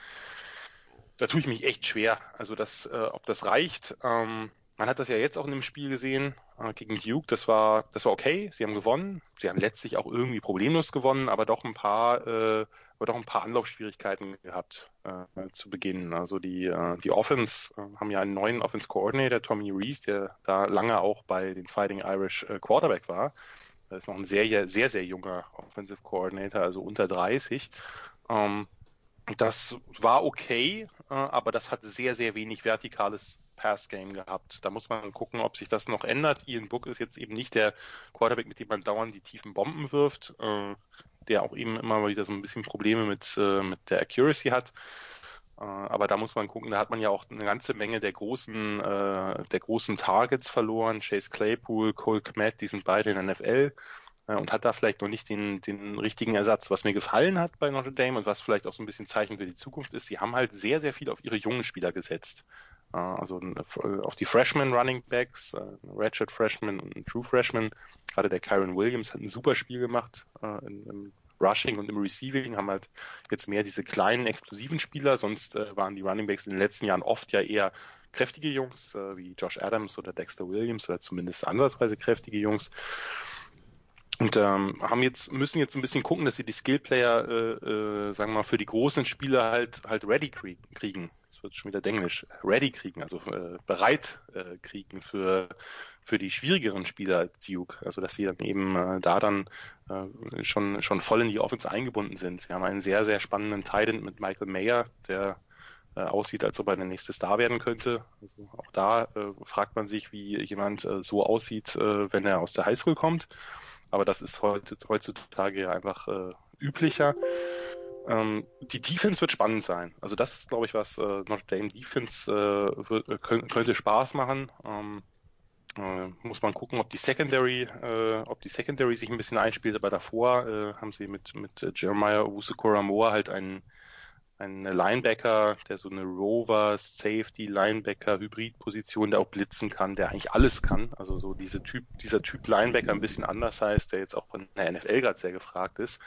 da tue ich mich echt schwer. Also das, äh, ob das reicht. Ähm, man hat das ja jetzt auch in dem Spiel gesehen. Äh, gegen Duke. Das war, das war okay. Sie haben gewonnen. Sie haben letztlich auch irgendwie problemlos gewonnen, aber doch ein paar, äh, aber doch ein paar Anlaufschwierigkeiten gehabt äh, zu Beginn. Also die, äh, die Offense äh, haben ja einen neuen Offense Coordinator, Tommy Reese, der da lange auch bei den Fighting Irish äh, Quarterback war. Er ist noch ein sehr, sehr, sehr junger Offensive Coordinator, also unter 30. Ähm, das war okay, äh, aber das hat sehr, sehr wenig vertikales Pass-Game gehabt. Da muss man gucken, ob sich das noch ändert. Ian Book ist jetzt eben nicht der Quarterback, mit dem man dauernd die tiefen Bomben wirft, äh, der auch eben immer wieder so ein bisschen Probleme mit, äh, mit der Accuracy hat. Äh, aber da muss man gucken, da hat man ja auch eine ganze Menge der großen, äh, der großen Targets verloren. Chase Claypool, Cole Kmet, die sind beide in der NFL äh, und hat da vielleicht noch nicht den, den richtigen Ersatz. Was mir gefallen hat bei Notre Dame und was vielleicht auch so ein bisschen Zeichen für die Zukunft ist, sie haben halt sehr, sehr viel auf ihre jungen Spieler gesetzt. Äh, also äh, auf die Freshman Running Backs, Ratchet Freshman und True Freshman. Gerade der Kyron Williams hat ein super Spiel gemacht im Rushing und im Receiving, haben halt jetzt mehr diese kleinen, explosiven Spieler. Sonst waren die Running Backs in den letzten Jahren oft ja eher kräftige Jungs, wie Josh Adams oder Dexter Williams oder zumindest ansatzweise kräftige Jungs. Und ähm, haben jetzt, müssen jetzt ein bisschen gucken, dass sie die Skillplayer, äh, äh, sagen wir mal, für die großen Spieler halt halt ready kriegen. Das wird schon wieder Englisch. Ready kriegen, also äh, bereit äh, kriegen für für die schwierigeren Spieler als Duke. Also dass sie dann eben äh, da dann äh, schon schon voll in die Offense eingebunden sind. Sie haben einen sehr sehr spannenden Titan mit Michael Mayer, der äh, aussieht, als ob er der nächste Star werden könnte. Also auch da äh, fragt man sich, wie jemand äh, so aussieht, äh, wenn er aus der Highschool kommt aber das ist heutzutage ja einfach äh, üblicher. Ähm, die Defense wird spannend sein. Also das ist, glaube ich, was äh, Notre Dame Defense äh, wird, äh, könnte Spaß machen. Ähm, äh, muss man gucken, ob die Secondary, äh, ob die Secondary sich ein bisschen einspielt, aber davor äh, haben sie mit, mit Jeremiah Owusu-Koramoa halt einen ein Linebacker, der so eine Rover, Safety, Linebacker, Hybridposition, der auch blitzen kann, der eigentlich alles kann. Also so diese Typ, dieser Typ Linebacker ein bisschen anders heißt, der jetzt auch von der NFL gerade sehr gefragt ist.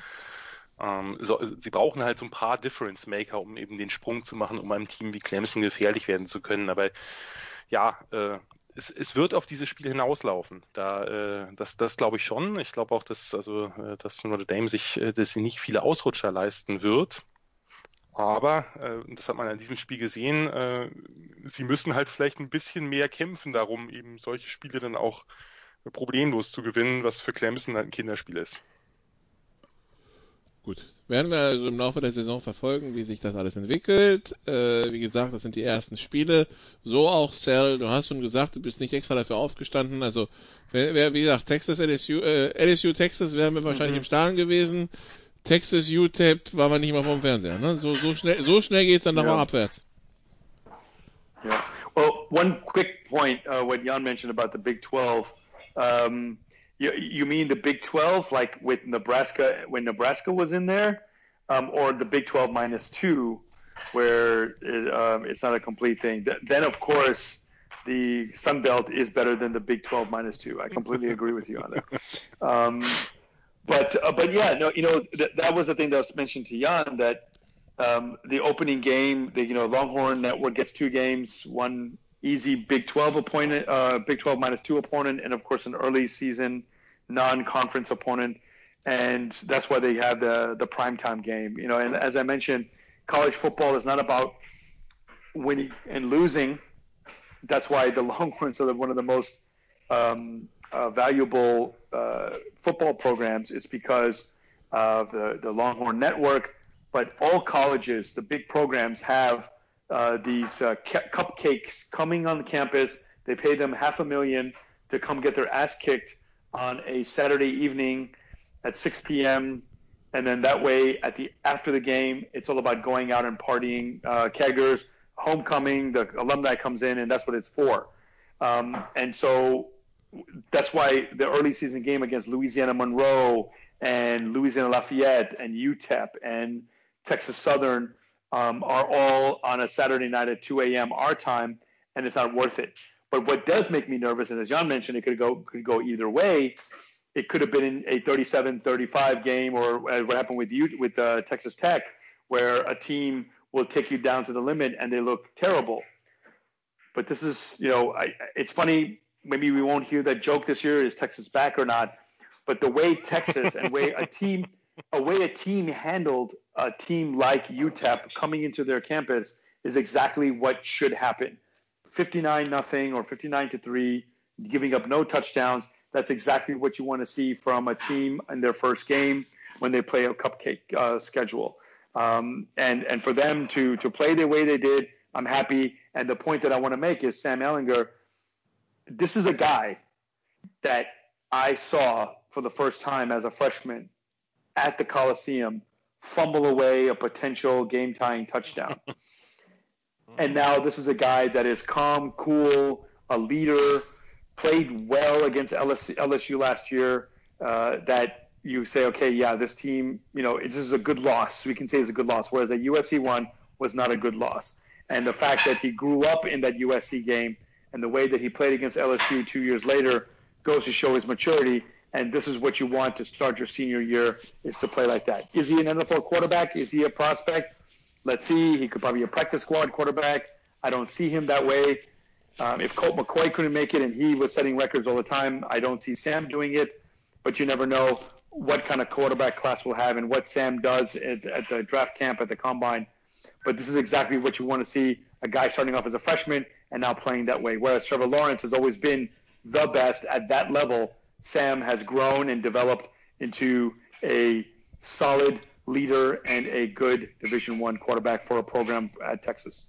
Ähm, so, sie brauchen halt so ein paar Difference Maker, um eben den Sprung zu machen, um einem Team wie Clemson gefährlich werden zu können. Aber ja, äh, es, es wird auf dieses Spiel hinauslaufen. Da, äh, das, das glaube ich schon. Ich glaube auch, dass also, äh, dass Notre Dame sich, äh, dass sie nicht viele Ausrutscher leisten wird. Aber, äh, das hat man in diesem Spiel gesehen, äh, sie müssen halt vielleicht ein bisschen mehr kämpfen darum, eben solche Spiele dann auch problemlos zu gewinnen, was für Clemson halt ein Kinderspiel ist. Gut, werden wir also im Laufe der Saison verfolgen, wie sich das alles entwickelt. Äh, wie gesagt, das sind die ersten Spiele. So auch Cell, du hast schon gesagt, du bist nicht extra dafür aufgestanden. Also, wer, wie gesagt, Texas, LSU, äh, LSU, Texas wären wir wahrscheinlich mhm. im Stadion gewesen. Texas UTEP war man nicht mal vom Fernseher. Ne? So, so schnell, so schnell geht's dann nochmal yeah. abwärts. Yeah. Well, one quick point, uh, what Jan mentioned about the Big 12. Um, you, you mean the Big 12, like with Nebraska, when Nebraska was in there, um, or the Big 12 minus two, where it, um, it's not a complete thing? Th- then, of course, the Sun Belt is better than the Big 12 minus two. I completely agree with you on that. Um, but uh, but yeah, no, you know th- that was the thing that was mentioned to Jan that um, the opening game, the you know Longhorn Network gets two games, one easy Big 12 opponent, uh, Big 12 minus two opponent, and of course an early season non-conference opponent, and that's why they have the the primetime game. You know, and as I mentioned, college football is not about winning and losing. That's why the Longhorns are one of the most um, uh, valuable uh, football programs It's because of the, the Longhorn Network. But all colleges, the big programs, have uh, these uh, cupcakes coming on campus. They pay them half a million to come get their ass kicked on a Saturday evening at 6 p.m. And then that way, at the after the game, it's all about going out and partying. Uh, keggers, homecoming, the alumni comes in, and that's what it's for. Um, and so that's why the early season game against Louisiana Monroe and Louisiana Lafayette and UTEP and Texas Southern um, are all on a Saturday night at 2 a.m. our time, and it's not worth it. But what does make me nervous, and as Jan mentioned, it could go could go either way. It could have been a 37-35 game, or what happened with you with uh, Texas Tech, where a team will take you down to the limit and they look terrible. But this is, you know, I, it's funny maybe we won't hear that joke this year. Is Texas back or not? But the way Texas and way a team, a way a team handled a team like UTEP coming into their campus is exactly what should happen. 59 nothing or 59 to 3, giving up no touchdowns. That's exactly what you want to see from a team in their first game when they play a cupcake uh, schedule. Um, and and for them to to play the way they did, I'm happy. And the point that I want to make is Sam Ellinger. This is a guy that I saw for the first time as a freshman at the Coliseum fumble away a potential game tying touchdown. and now this is a guy that is calm, cool, a leader, played well against LSU, last year. Uh, that you say, okay, yeah, this team, you know, this is a good loss. We can say it's a good loss. Whereas that USC one was not a good loss. And the fact that he grew up in that USC game and the way that he played against LSU two years later goes to show his maturity. And this is what you want to start your senior year is to play like that. Is he an NFL quarterback? Is he a prospect? Let's see. He could probably be a practice squad quarterback. I don't see him that way. Um, if Colt McCoy couldn't make it and he was setting records all the time, I don't see Sam doing it. But you never know what kind of quarterback class we'll have and what Sam does at, at the draft camp at the combine. But this is exactly what you want to see a guy starting off as a freshman and now playing that way. Whereas Trevor Lawrence has always been the best at that level, Sam has grown and developed into a solid leader and a good Division One quarterback for a program at Texas.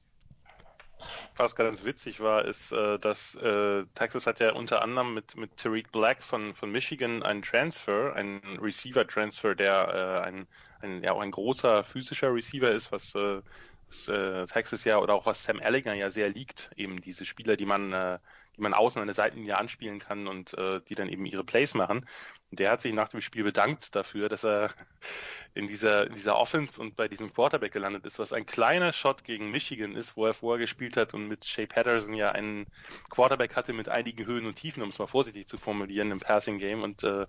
was ganz witzig war, ist, äh, dass äh, Texas hat ja unter anderem mit, mit Tariq Black von, von Michigan einen Transfer, einen Receiver-Transfer, der äh, ein, ein, ja, auch ein großer physischer Receiver ist, was, was Texas ja oder auch was Sam Ellinger ja sehr liegt, eben diese Spieler, die man, die man außen an der Seitenlinie anspielen kann und äh, die dann eben ihre Plays machen. Und der hat sich nach dem Spiel bedankt dafür, dass er in dieser, in dieser Offense und bei diesem Quarterback gelandet ist, was ein kleiner Shot gegen Michigan ist, wo er vorher gespielt hat und mit Shea Patterson ja einen Quarterback hatte mit einigen Höhen und Tiefen, um es mal vorsichtig zu formulieren, im Passing Game. Und äh,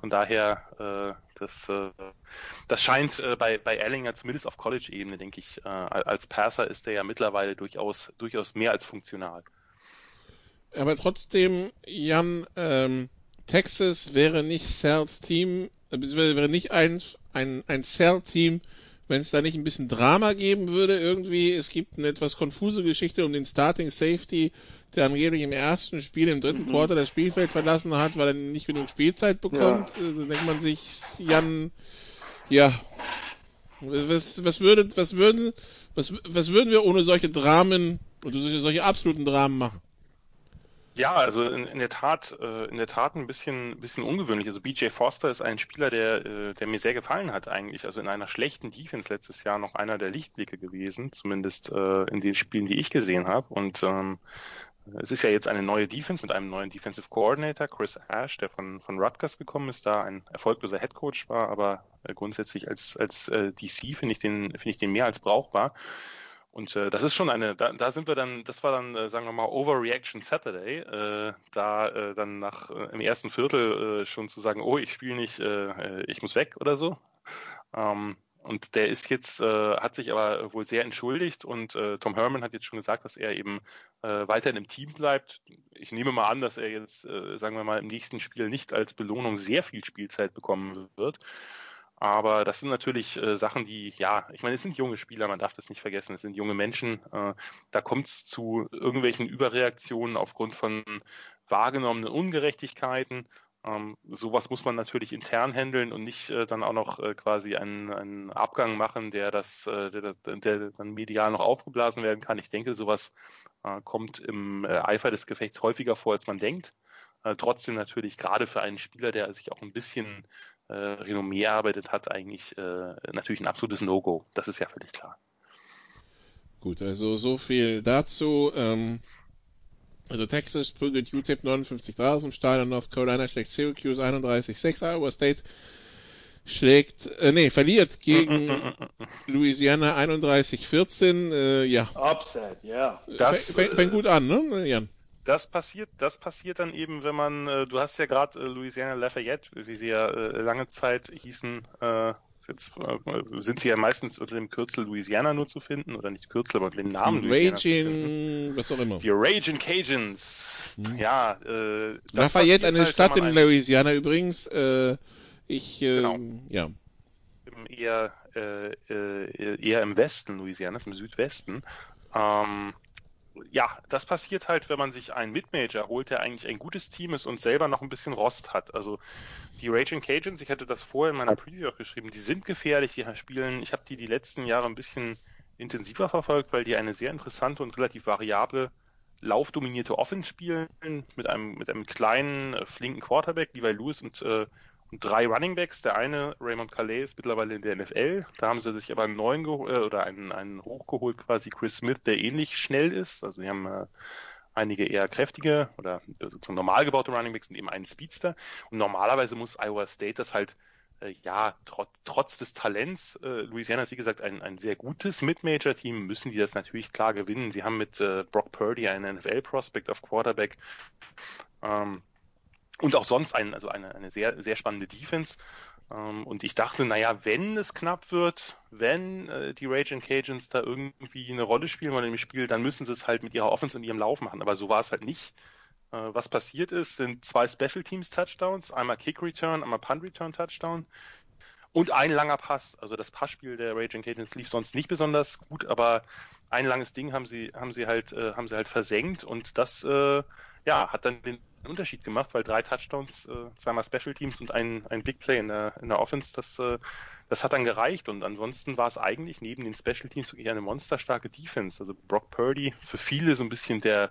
von daher, äh, das, äh, das scheint äh, bei, bei Ellinger zumindest auf College-Ebene, denke ich, äh, als Passer ist er ja mittlerweile durchaus, durchaus mehr als funktional. Aber trotzdem, Jan, ähm, Texas wäre nicht Cells Team, äh, wäre nicht ein, ein, ein Cell-Team, wenn es da nicht ein bisschen Drama geben würde irgendwie. Es gibt eine etwas konfuse Geschichte um den Starting Safety, der angeblich im ersten Spiel, im dritten mhm. Quarter das Spielfeld verlassen hat, weil er nicht genug Spielzeit bekommt. Ja. Da denkt man sich, Jan, ja, was, was würde, was würden, was, was würden wir ohne solche Dramen oder solche, solche absoluten Dramen machen? Ja, also in, in der Tat, äh, in der Tat ein bisschen, bisschen ungewöhnlich. Also BJ Foster ist ein Spieler, der, äh, der mir sehr gefallen hat eigentlich. Also in einer schlechten Defense letztes Jahr noch einer der Lichtblicke gewesen, zumindest äh, in den Spielen, die ich gesehen habe. Und ähm, es ist ja jetzt eine neue Defense mit einem neuen Defensive Coordinator, Chris Ash, der von, von Rutgers gekommen ist, da ein erfolgloser Head Coach war, aber äh, grundsätzlich als, als äh, DC finde ich den, finde ich den mehr als brauchbar. Und äh, das ist schon eine, da, da sind wir dann, das war dann, äh, sagen wir mal, Overreaction Saturday, äh, da äh, dann nach äh, im ersten Viertel äh, schon zu sagen, oh, ich spiele nicht, äh, äh, ich muss weg oder so. Ähm, und der ist jetzt, äh, hat sich aber wohl sehr entschuldigt und äh, Tom Herman hat jetzt schon gesagt, dass er eben äh, weiterhin im Team bleibt. Ich nehme mal an, dass er jetzt, äh, sagen wir mal, im nächsten Spiel nicht als Belohnung sehr viel Spielzeit bekommen wird. Aber das sind natürlich äh, Sachen, die, ja, ich meine, es sind junge Spieler, man darf das nicht vergessen, es sind junge Menschen. Äh, da kommt es zu irgendwelchen Überreaktionen aufgrund von wahrgenommenen Ungerechtigkeiten. Ähm, sowas muss man natürlich intern handeln und nicht äh, dann auch noch äh, quasi einen, einen Abgang machen, der das, äh, der, der dann medial noch aufgeblasen werden kann. Ich denke, sowas äh, kommt im Eifer des Gefechts häufiger vor, als man denkt. Trotzdem natürlich gerade für einen Spieler, der sich auch ein bisschen äh, Renommee erarbeitet hat, eigentlich äh, natürlich ein absolutes No-Go. Das ist ja völlig klar. Gut, also so viel dazu. Ähm, also Texas prügelt UTEP 59.000, Steiner North Carolina schlägt Syracuse 31-6, Iowa State schlägt, äh, nee, verliert gegen Louisiana 31-14, äh, ja. Upset, ja. Yeah. fängt gut an, ne, Jan? Das passiert, das passiert dann eben, wenn man, äh, du hast ja gerade äh, Louisiana Lafayette, wie sie ja äh, lange Zeit hießen, äh, Jetzt äh, sind sie ja meistens unter dem Kürzel Louisiana nur zu finden, oder nicht Kürzel, aber unter dem Namen Raging, was auch immer. Die Raging Cajuns. Hm. Ja, äh, Lafayette, eine halt, Stadt in Louisiana übrigens. Äh, ich, äh, genau. ja. Eher, äh, äh, eher im Westen Louisianas, im Südwesten. Ähm, ja, das passiert halt, wenn man sich einen Midmajor holt, der eigentlich ein gutes Team ist und selber noch ein bisschen Rost hat. Also die Raging Cajuns, ich hatte das vorher in meiner Preview auch geschrieben, die sind gefährlich, die spielen, ich habe die die letzten Jahre ein bisschen intensiver verfolgt, weil die eine sehr interessante und relativ variable laufdominierte Offense spielen mit einem mit einem kleinen flinken Quarterback, Levi Lewis und äh, drei Running Backs. Der eine, Raymond Calais, ist mittlerweile in der NFL. Da haben sie sich aber einen neuen äh, oder einen, einen hochgeholt, quasi Chris Smith, der ähnlich schnell ist. Also die haben äh, einige eher kräftige oder sozusagen normal gebaute Running Backs und eben einen Speedster. Und normalerweise muss Iowa State das halt äh, ja, trot, trotz des Talents, äh, Louisiana ist wie gesagt ein, ein sehr gutes Mid-Major-Team, müssen die das natürlich klar gewinnen. Sie haben mit äh, Brock Purdy einen NFL-Prospect auf Quarterback. Ähm, und auch sonst ein, also eine, eine sehr, sehr spannende Defense. Ähm, und ich dachte, naja, wenn es knapp wird, wenn äh, die Rage Cajuns da irgendwie eine Rolle spielen wollen im Spiel, dann müssen sie es halt mit ihrer Offense und ihrem Lauf machen. Aber so war es halt nicht. Äh, was passiert ist, sind zwei Special Teams Touchdowns, einmal Kick Return, einmal Punt Return Touchdown und ein langer Pass. Also das Passspiel der Rage Cajuns lief sonst nicht besonders gut, aber ein langes Ding haben sie, haben sie halt, äh, haben sie halt versenkt und das, äh, ja, hat dann den Unterschied gemacht, weil drei Touchdowns, äh, zweimal Special Teams und ein, ein Big Play in der, in der Offense, das, äh, das hat dann gereicht. Und ansonsten war es eigentlich neben den Special Teams wirklich eine monsterstarke Defense. Also Brock Purdy, für viele so ein bisschen der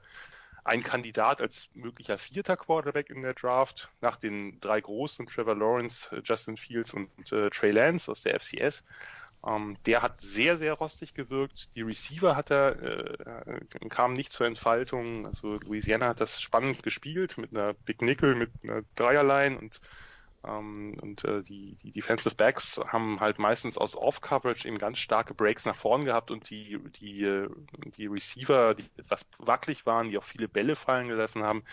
ein Kandidat als möglicher vierter Quarterback in der Draft nach den drei großen Trevor Lawrence, Justin Fields und äh, Trey Lance aus der FCS. Ähm, der hat sehr, sehr rostig gewirkt. Die Receiver hat er, äh, kam nicht zur Entfaltung. Also Louisiana hat das spannend gespielt mit einer Big Nickel, mit einer Dreierline und ähm, und äh, die, die Defensive Backs haben halt meistens aus Off-Coverage eben ganz starke Breaks nach vorn gehabt und die, die, äh, die Receiver, die etwas wackelig waren, die auch viele Bälle fallen gelassen haben,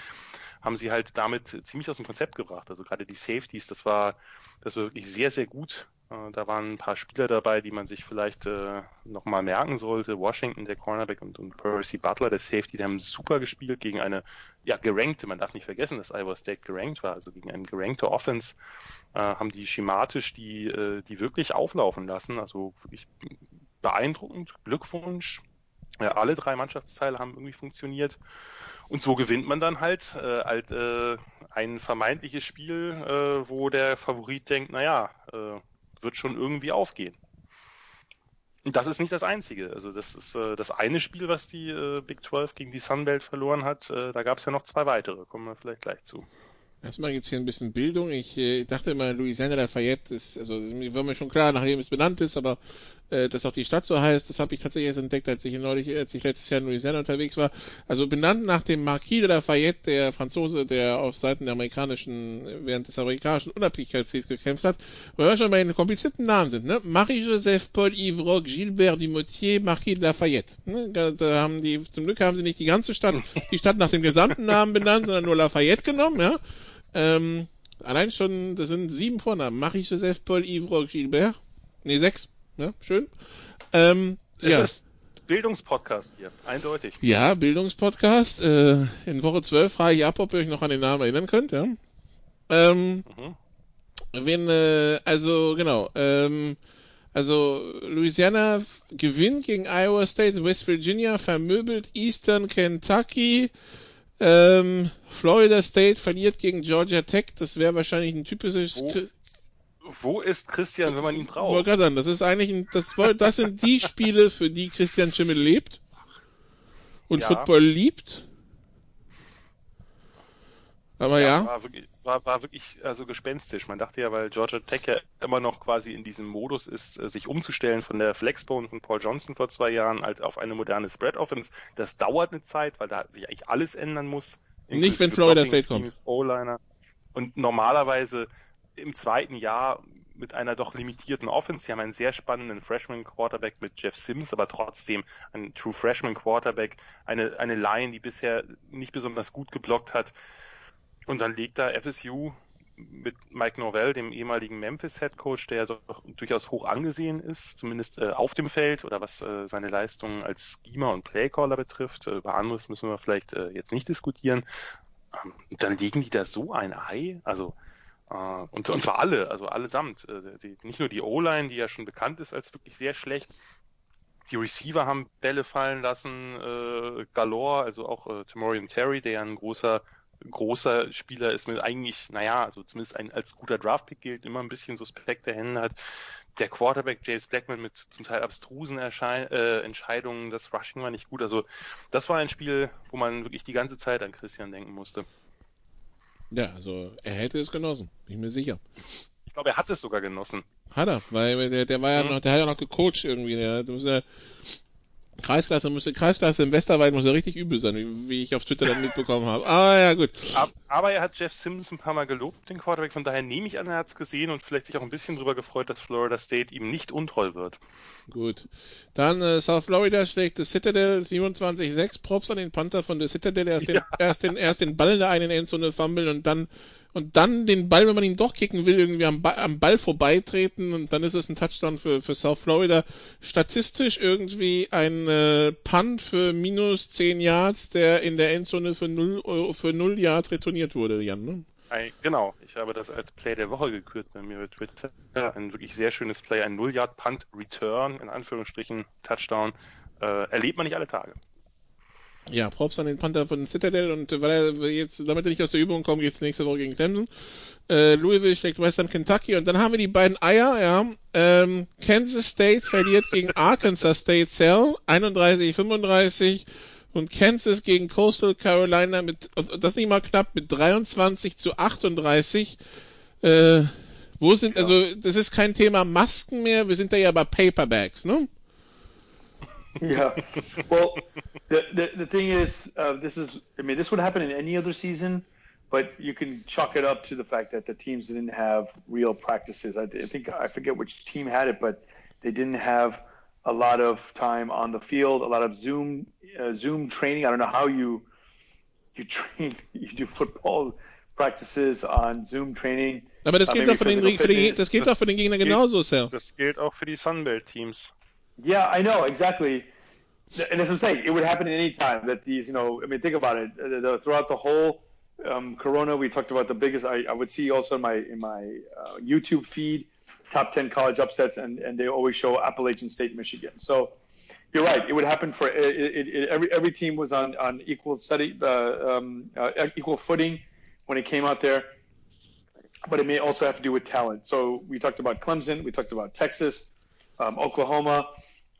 haben sie halt damit ziemlich aus dem Konzept gebracht. Also gerade die Safeties, das war, das war wirklich sehr, sehr gut da waren ein paar Spieler dabei, die man sich vielleicht äh, nochmal merken sollte. Washington, der Cornerback und, und Percy Butler, der Safety, die haben super gespielt gegen eine ja, gerankte, man darf nicht vergessen, dass Iowa State gerankt war, also gegen eine gerankte Offense, äh, haben die schematisch die, äh, die wirklich auflaufen lassen. Also wirklich beeindruckend. Glückwunsch. Ja, alle drei Mannschaftsteile haben irgendwie funktioniert. Und so gewinnt man dann halt, äh, halt äh, ein vermeintliches Spiel, äh, wo der Favorit denkt, naja, äh, wird schon irgendwie aufgehen. Und das ist nicht das Einzige. Also das ist äh, das eine Spiel, was die äh, Big 12 gegen die Sunbelt verloren hat. Äh, da gab es ja noch zwei weitere. Kommen wir vielleicht gleich zu. Erstmal gibt es hier ein bisschen Bildung. Ich äh, dachte immer, Louisiana Lafayette ist, also war mir schon klar, nachdem es benannt ist, aber äh, dass auch die Stadt so heißt, das habe ich tatsächlich erst entdeckt, als ich neulich, als ich letztes Jahr in Louisiana unterwegs war. Also benannt nach dem Marquis de Lafayette, der Franzose, der auf Seiten der amerikanischen, während des amerikanischen Unabhängigkeitskriegs gekämpft hat. Weil wir schon bei den komplizierten Namen sind, ne? Marie-Joseph Paul Yves Roch Gilbert Dumotier Marquis de Lafayette. Ne? Da haben die, zum Glück haben sie nicht die ganze Stadt, die Stadt nach dem gesamten Namen benannt, sondern nur Lafayette genommen, ja. Ähm, allein schon, das sind sieben Vornamen. Marie-Joseph Paul Yves Gilbert. Nee, sechs. Ne? Schön. Ähm, es ja. ist Bildungspodcast hier, eindeutig. Ja, Bildungspodcast. Äh, in Woche 12 frage ich ab, ob ihr euch noch an den Namen erinnern könnt, ja. Ähm, mhm. Wenn, äh, also genau, ähm, also Louisiana gewinnt gegen Iowa State, West Virginia vermöbelt Eastern Kentucky, ähm, Florida State verliert gegen Georgia Tech. Das wäre wahrscheinlich ein typisches. Wo, wo, ist Christian, wenn man ihn braucht? Wollte gerade sagen, das ist eigentlich ein, das, das sind die Spiele, für die Christian Schimmel lebt und ja. Football liebt. Aber ja. ja. War, wirklich, war, war wirklich also gespenstisch. Man dachte ja, weil Georgia Tech ja immer noch quasi in diesem Modus ist, äh, sich umzustellen von der Flexbone von Paul Johnson vor zwei Jahren halt auf eine moderne Spread Offense. Das dauert eine Zeit, weil da sich eigentlich alles ändern muss. Nicht, wenn Florida State kommt. Und normalerweise im zweiten Jahr mit einer doch limitierten Offense. Sie haben einen sehr spannenden Freshman Quarterback mit Jeff Sims, aber trotzdem ein True Freshman Quarterback, eine, eine Line, die bisher nicht besonders gut geblockt hat. Und dann legt da FSU mit Mike Norvell, dem ehemaligen Memphis Head Coach, der doch durchaus hoch angesehen ist, zumindest äh, auf dem Feld oder was äh, seine Leistungen als Schemer und Playcaller betrifft. Äh, über anderes müssen wir vielleicht äh, jetzt nicht diskutieren. Ähm, dann legen die da so ein Ei. Also und, und zwar alle, also allesamt. Äh, die, nicht nur die O-Line, die ja schon bekannt ist als wirklich sehr schlecht. Die Receiver haben Bälle fallen lassen, äh, Galore, also auch äh, Tamorian Terry, der ja ein großer großer Spieler ist mit eigentlich, naja, also zumindest ein, als guter Draftpick gilt, immer ein bisschen suspekte Hände hat. Der Quarterback James Blackman mit zum Teil abstrusen Erschein äh, Entscheidungen, das Rushing war nicht gut. Also das war ein Spiel, wo man wirklich die ganze Zeit an Christian denken musste. Ja, also er hätte es genossen, bin ich mir sicher. Ich glaube, er hat es sogar genossen. Hat er, weil der, der war ja mhm. noch, der hat ja noch gecoacht irgendwie. Der, der Kreisklasse müsste, Kreisklasse im Westerwald muss ja richtig übel sein, wie, wie ich auf Twitter dann mitbekommen habe. Aber ja, gut. Aber er hat Jeff Simmons ein paar Mal gelobt, den Quarterback, von daher nehme ich an, er hat es gesehen und vielleicht sich auch ein bisschen darüber gefreut, dass Florida State ihm nicht untreu wird. Gut. Dann äh, South Florida schlägt das Citadel 27-6. Props an den Panther von der Citadel. Erst den, ja. erst den, erst den Ball in der einen Endzone fummeln und dann und dann den Ball, wenn man ihn doch kicken will, irgendwie am, ba am Ball vorbeitreten und dann ist es ein Touchdown für, für South Florida. Statistisch irgendwie ein äh, Punt für minus 10 Yards, der in der Endzone für 0, für 0 Yards retourniert wurde, Jan, ne? Genau, ich habe das als Play der Woche gekürt bei mir bei Twitter. Ein wirklich sehr schönes Play, ein 0-Yard-Punt-Return, in Anführungsstrichen, Touchdown. Äh, erlebt man nicht alle Tage. Ja, Props an den Panther von Citadel und weil er jetzt, damit er nicht aus der Übung kommt, geht's nächste Woche gegen Clemson. Äh, Louisville schlägt Western Kentucky und dann haben wir die beiden Eier, ja. Ähm, Kansas State verliert gegen Arkansas State Cell 31-35 und Kansas gegen Coastal Carolina mit, das nicht mal knapp, mit 23 zu 38. Äh, wo sind, also, das ist kein Thema Masken mehr, wir sind da ja bei Paperbacks, ne? Yeah. Well, the, the, the thing is, uh, this is, I mean, this would happen in any other season, but you can chalk it up to the fact that the teams didn't have real practices. I, I think, I forget which team had it, but they didn't have a lot of time on the field, a lot of Zoom, uh, Zoom training. I don't know how you, you train, you do football practices on Zoom training. Aber das gilt, uh, auch für den, für die, das gilt das, auch für den Gegner genauso, Sal. Das gilt auch für die Sunbelt-Teams. Yeah, I know exactly. And as I'm saying, it would happen at any time that these, you know, I mean, think about it. The, throughout the whole um, Corona, we talked about the biggest. I, I would see also in my in my uh, YouTube feed top 10 college upsets, and, and they always show Appalachian State, Michigan. So you're right. It would happen for it, it, it, every every team was on on equal study, uh, um, uh, equal footing when it came out there. But it may also have to do with talent. So we talked about Clemson, we talked about Texas, um, Oklahoma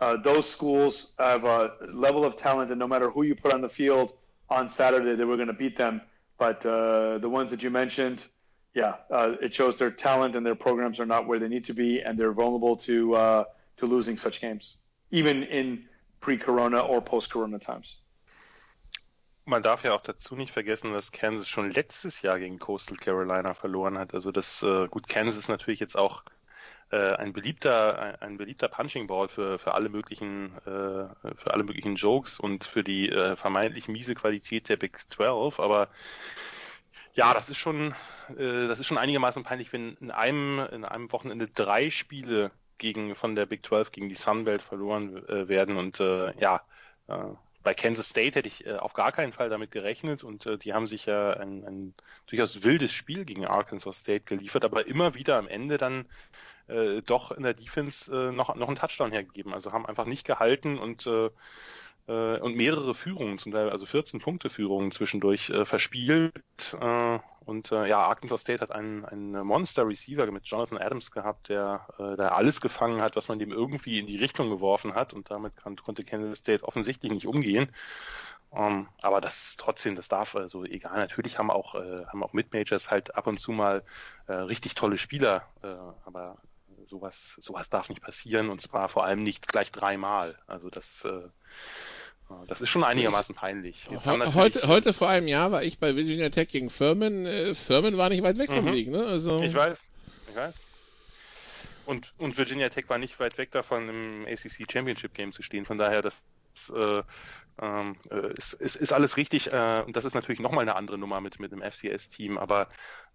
uh, those schools have a level of talent, and no matter who you put on the field on Saturday, they were going to beat them. But uh, the ones that you mentioned, yeah, uh, it shows their talent and their programs are not where they need to be, and they're vulnerable to uh, to losing such games, even in pre-Corona or post-Corona times. Man darf ja auch dazu nicht vergessen, dass Kansas schon letztes Jahr gegen Coastal Carolina verloren hat. Also das äh, gut, Kansas natürlich jetzt auch äh, ein beliebter, ein, beliebter Punching Ball für, für alle möglichen, äh, für alle möglichen Jokes und für die äh, vermeintlich miese Qualität der Big 12, aber ja, das ist schon, äh, das ist schon einigermaßen peinlich, wenn in einem, in einem Wochenende drei Spiele gegen, von der Big 12 gegen die Sunbelt verloren äh, werden. Und äh, ja, äh, bei Kansas State hätte ich äh, auf gar keinen Fall damit gerechnet. Und äh, die haben sich ja ein, ein durchaus wildes Spiel gegen Arkansas State geliefert, aber immer wieder am Ende dann äh, doch in der Defense äh, noch, noch einen Touchdown hergegeben. Also haben einfach nicht gehalten und äh, äh und mehrere Führungen, zum Teil also 14 Punkte Führungen zwischendurch äh, verspielt. Äh, und ja, Arkansas State hat einen, einen Monster Receiver mit Jonathan Adams gehabt, der, der alles gefangen hat, was man dem irgendwie in die Richtung geworfen hat. Und damit kann, konnte Kansas State offensichtlich nicht umgehen. Um, ähm, aber das ist trotzdem, das darf also egal. Natürlich haben auch äh, haben auch Mid-Majors halt ab und zu mal äh, richtig tolle Spieler, äh, aber sowas, sowas darf nicht passieren und zwar vor allem nicht gleich dreimal. Also das, äh, das ist schon einigermaßen peinlich. heute, heute vor einem Jahr war ich bei Virginia Tech gegen Furman. Äh, Furman war nicht weit weg vom mhm. Sieg, ne? Also ich weiß, ich weiß. Und, und Virginia Tech war nicht weit weg davon, im ACC Championship Game zu stehen. Von daher, das Das äh, ähm, äh, ist, ist, ist, alles richtig. Äh, und das ist natürlich nochmal eine andere Nummer mit, mit dem FCS-Team. Aber,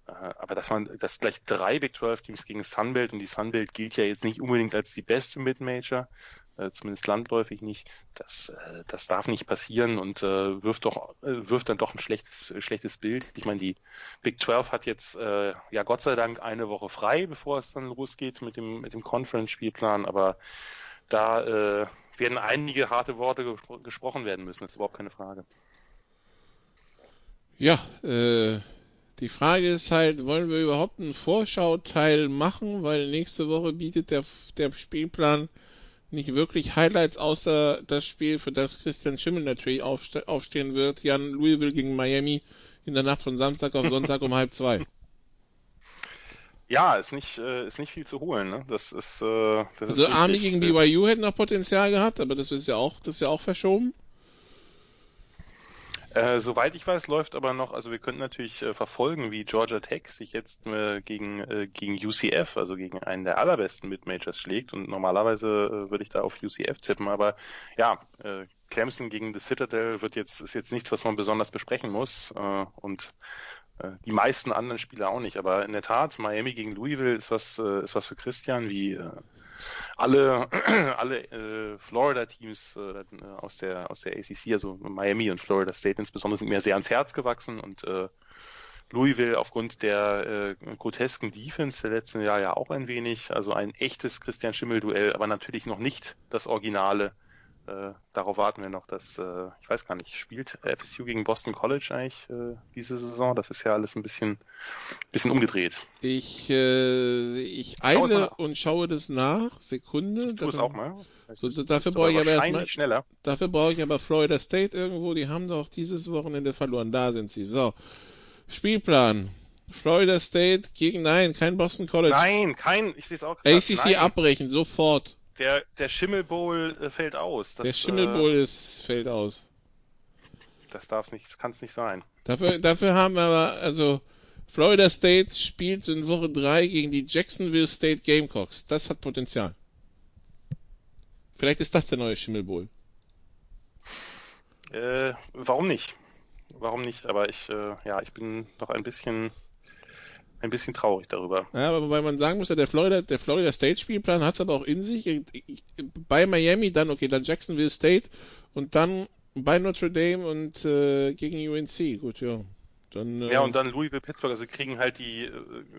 äh, aber dass man, dass gleich drei Big 12 Teams gegen Sunbelt und die Sunbelt gilt ja jetzt nicht unbedingt als die beste Mid-Major, äh, zumindest landläufig nicht. Das, äh, das darf nicht passieren und äh, wirft doch, wirft dann doch ein schlechtes, schlechtes Bild. Ich meine, die Big 12 hat jetzt äh, ja Gott sei Dank eine Woche frei, bevor es dann losgeht mit dem, mit dem Conference-Spielplan, aber da äh, werden einige harte Worte gespro gesprochen werden müssen, das ist überhaupt keine Frage. Ja, äh, die Frage ist halt, wollen wir überhaupt einen Vorschauteil machen, weil nächste Woche bietet der, der Spielplan nicht wirklich Highlights, außer das Spiel, für das Christian Schimmel natürlich aufste aufstehen wird. Jan Louisville gegen Miami in der Nacht von Samstag auf Sonntag um halb zwei. Ja, ist nicht, äh, ist nicht viel zu holen. Ne? Das ist, äh, das also ist Army gegen BYU hätten noch Potenzial gehabt, aber das ist ja auch, das ist ja auch verschoben. Äh, soweit ich weiß, läuft aber noch, also wir könnten natürlich äh, verfolgen, wie Georgia Tech sich jetzt äh, gegen, äh, gegen UCF, also gegen einen der allerbesten Mid-Majors schlägt und normalerweise äh, würde ich da auf UCF tippen, aber ja, äh, Clemson gegen The Citadel wird jetzt, ist jetzt nichts, was man besonders besprechen muss äh, und die meisten anderen Spiele auch nicht, aber in der Tat, Miami gegen Louisville ist was, äh, ist was für Christian, wie äh, alle, alle äh, Florida-Teams äh, aus, der, aus der ACC, also Miami und Florida State insbesondere, sind mir sehr ans Herz gewachsen. Und äh, Louisville aufgrund der äh, grotesken Defense der letzten Jahre ja auch ein wenig, also ein echtes Christian Schimmel-Duell, aber natürlich noch nicht das Originale äh, darauf warten wir noch, dass, äh, ich weiß gar nicht, spielt FSU gegen Boston College eigentlich äh, diese Saison? Das ist ja alles ein bisschen, bisschen umgedreht. Ich, äh, ich eile und schaue das nach. Sekunde. Ich tue es auch mal. So, so, dafür brauche ich aber erstmal, schneller. Dafür brauche ich aber Florida State irgendwo. Die haben doch dieses Wochenende verloren. Da sind sie. So. Spielplan. Florida State gegen, nein, kein Boston College. Nein, kein, ich sehe es auch gerade. ACC nein. abbrechen, sofort. Der, der Schimmelbowl äh, fällt aus. Das, der Schimmelbowl äh, ist, fällt aus. Das darf nicht, das kann es nicht sein. Dafür, dafür haben wir aber, also, Florida State spielt in Woche 3 gegen die Jacksonville State Gamecocks. Das hat Potenzial. Vielleicht ist das der neue Schimmelbowl. Äh, warum nicht? Warum nicht? Aber ich, äh, ja, ich bin noch ein bisschen ein bisschen traurig darüber. Ja, aber wobei man sagen muss, ja, der Florida, der Florida State Spielplan hat es aber auch in sich. Bei Miami dann, okay, dann Jacksonville State und dann bei Notre Dame und äh, gegen UNC. Gut, ja. Dann, äh, ja, und dann Louisville, Pittsburgh, also kriegen halt die, äh,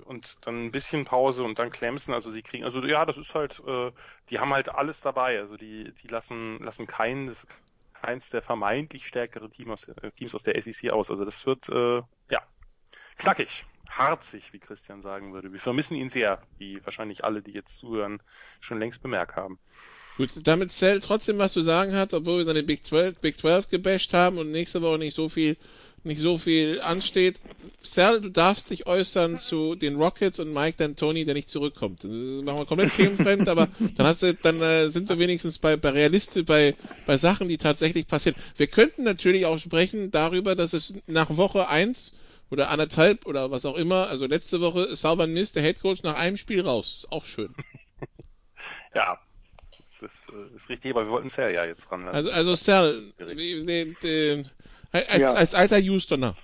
und dann ein bisschen Pause und dann Clemson, also sie kriegen, also ja, das ist halt, äh, die haben halt alles dabei, also die, die lassen, lassen keins, keins der vermeintlich stärkeren Team aus, äh, Teams aus der SEC aus, also das wird, äh, ja, knackig harzig, wie Christian sagen würde. Wir vermissen ihn sehr, wie wahrscheinlich alle, die jetzt zuhören, schon längst bemerkt haben. Gut, damit zählt trotzdem was zu sagen hat, obwohl wir seine Big 12, Big 12 gebasht haben und nächste Woche nicht so viel, nicht so viel ansteht. Sal, du darfst dich äußern zu den Rockets und Mike D'Antoni, der nicht zurückkommt. Das machen wir komplett themenfremd, aber dann hast du, dann äh, sind wir wenigstens bei, bei Realistisch, bei, bei Sachen, die tatsächlich passieren. Wir könnten natürlich auch sprechen darüber, dass es nach Woche 1 oder anderthalb oder was auch immer. Also letzte Woche Sauber Mist, der Headcoach nach einem Spiel raus. Ist auch schön. ja, das äh, ist richtig, aber wir wollten Sal ja jetzt ran. Also, also Sal, als, ja. als alter Houstoner.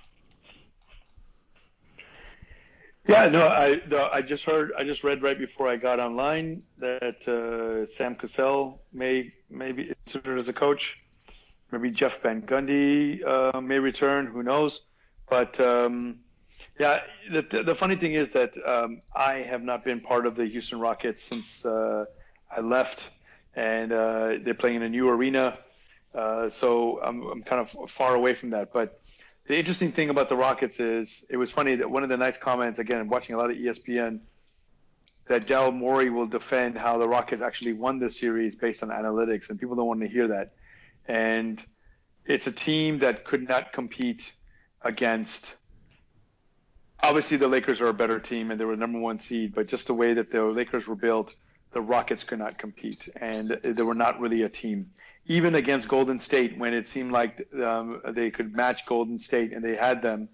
Yeah, no, I no, I just heard, I just read right before I got online that uh, Sam Cassell may may be considered as a coach. Maybe Jeff Van Gundy uh, may return. Who knows? But um, yeah, the, the, funny thing is that um, I have not been part of the Houston Rockets since uh, I left, and uh, they're playing in a new arena. Uh, so I'm, I'm kind of far away from that. But the interesting thing about the Rockets is it was funny that one of the nice comments, again, I'm watching a lot of ESPN, that Dell Morey will defend how the Rockets actually won the series based on analytics, and people don't want to hear that. And it's a team that could not compete against obviously the Lakers are a better team and they were number one seed, but just the way that the Lakers were built, the Rockets could not compete and they were not really a team. Even against Golden State, when it seemed like um, they could match Golden State and they had them,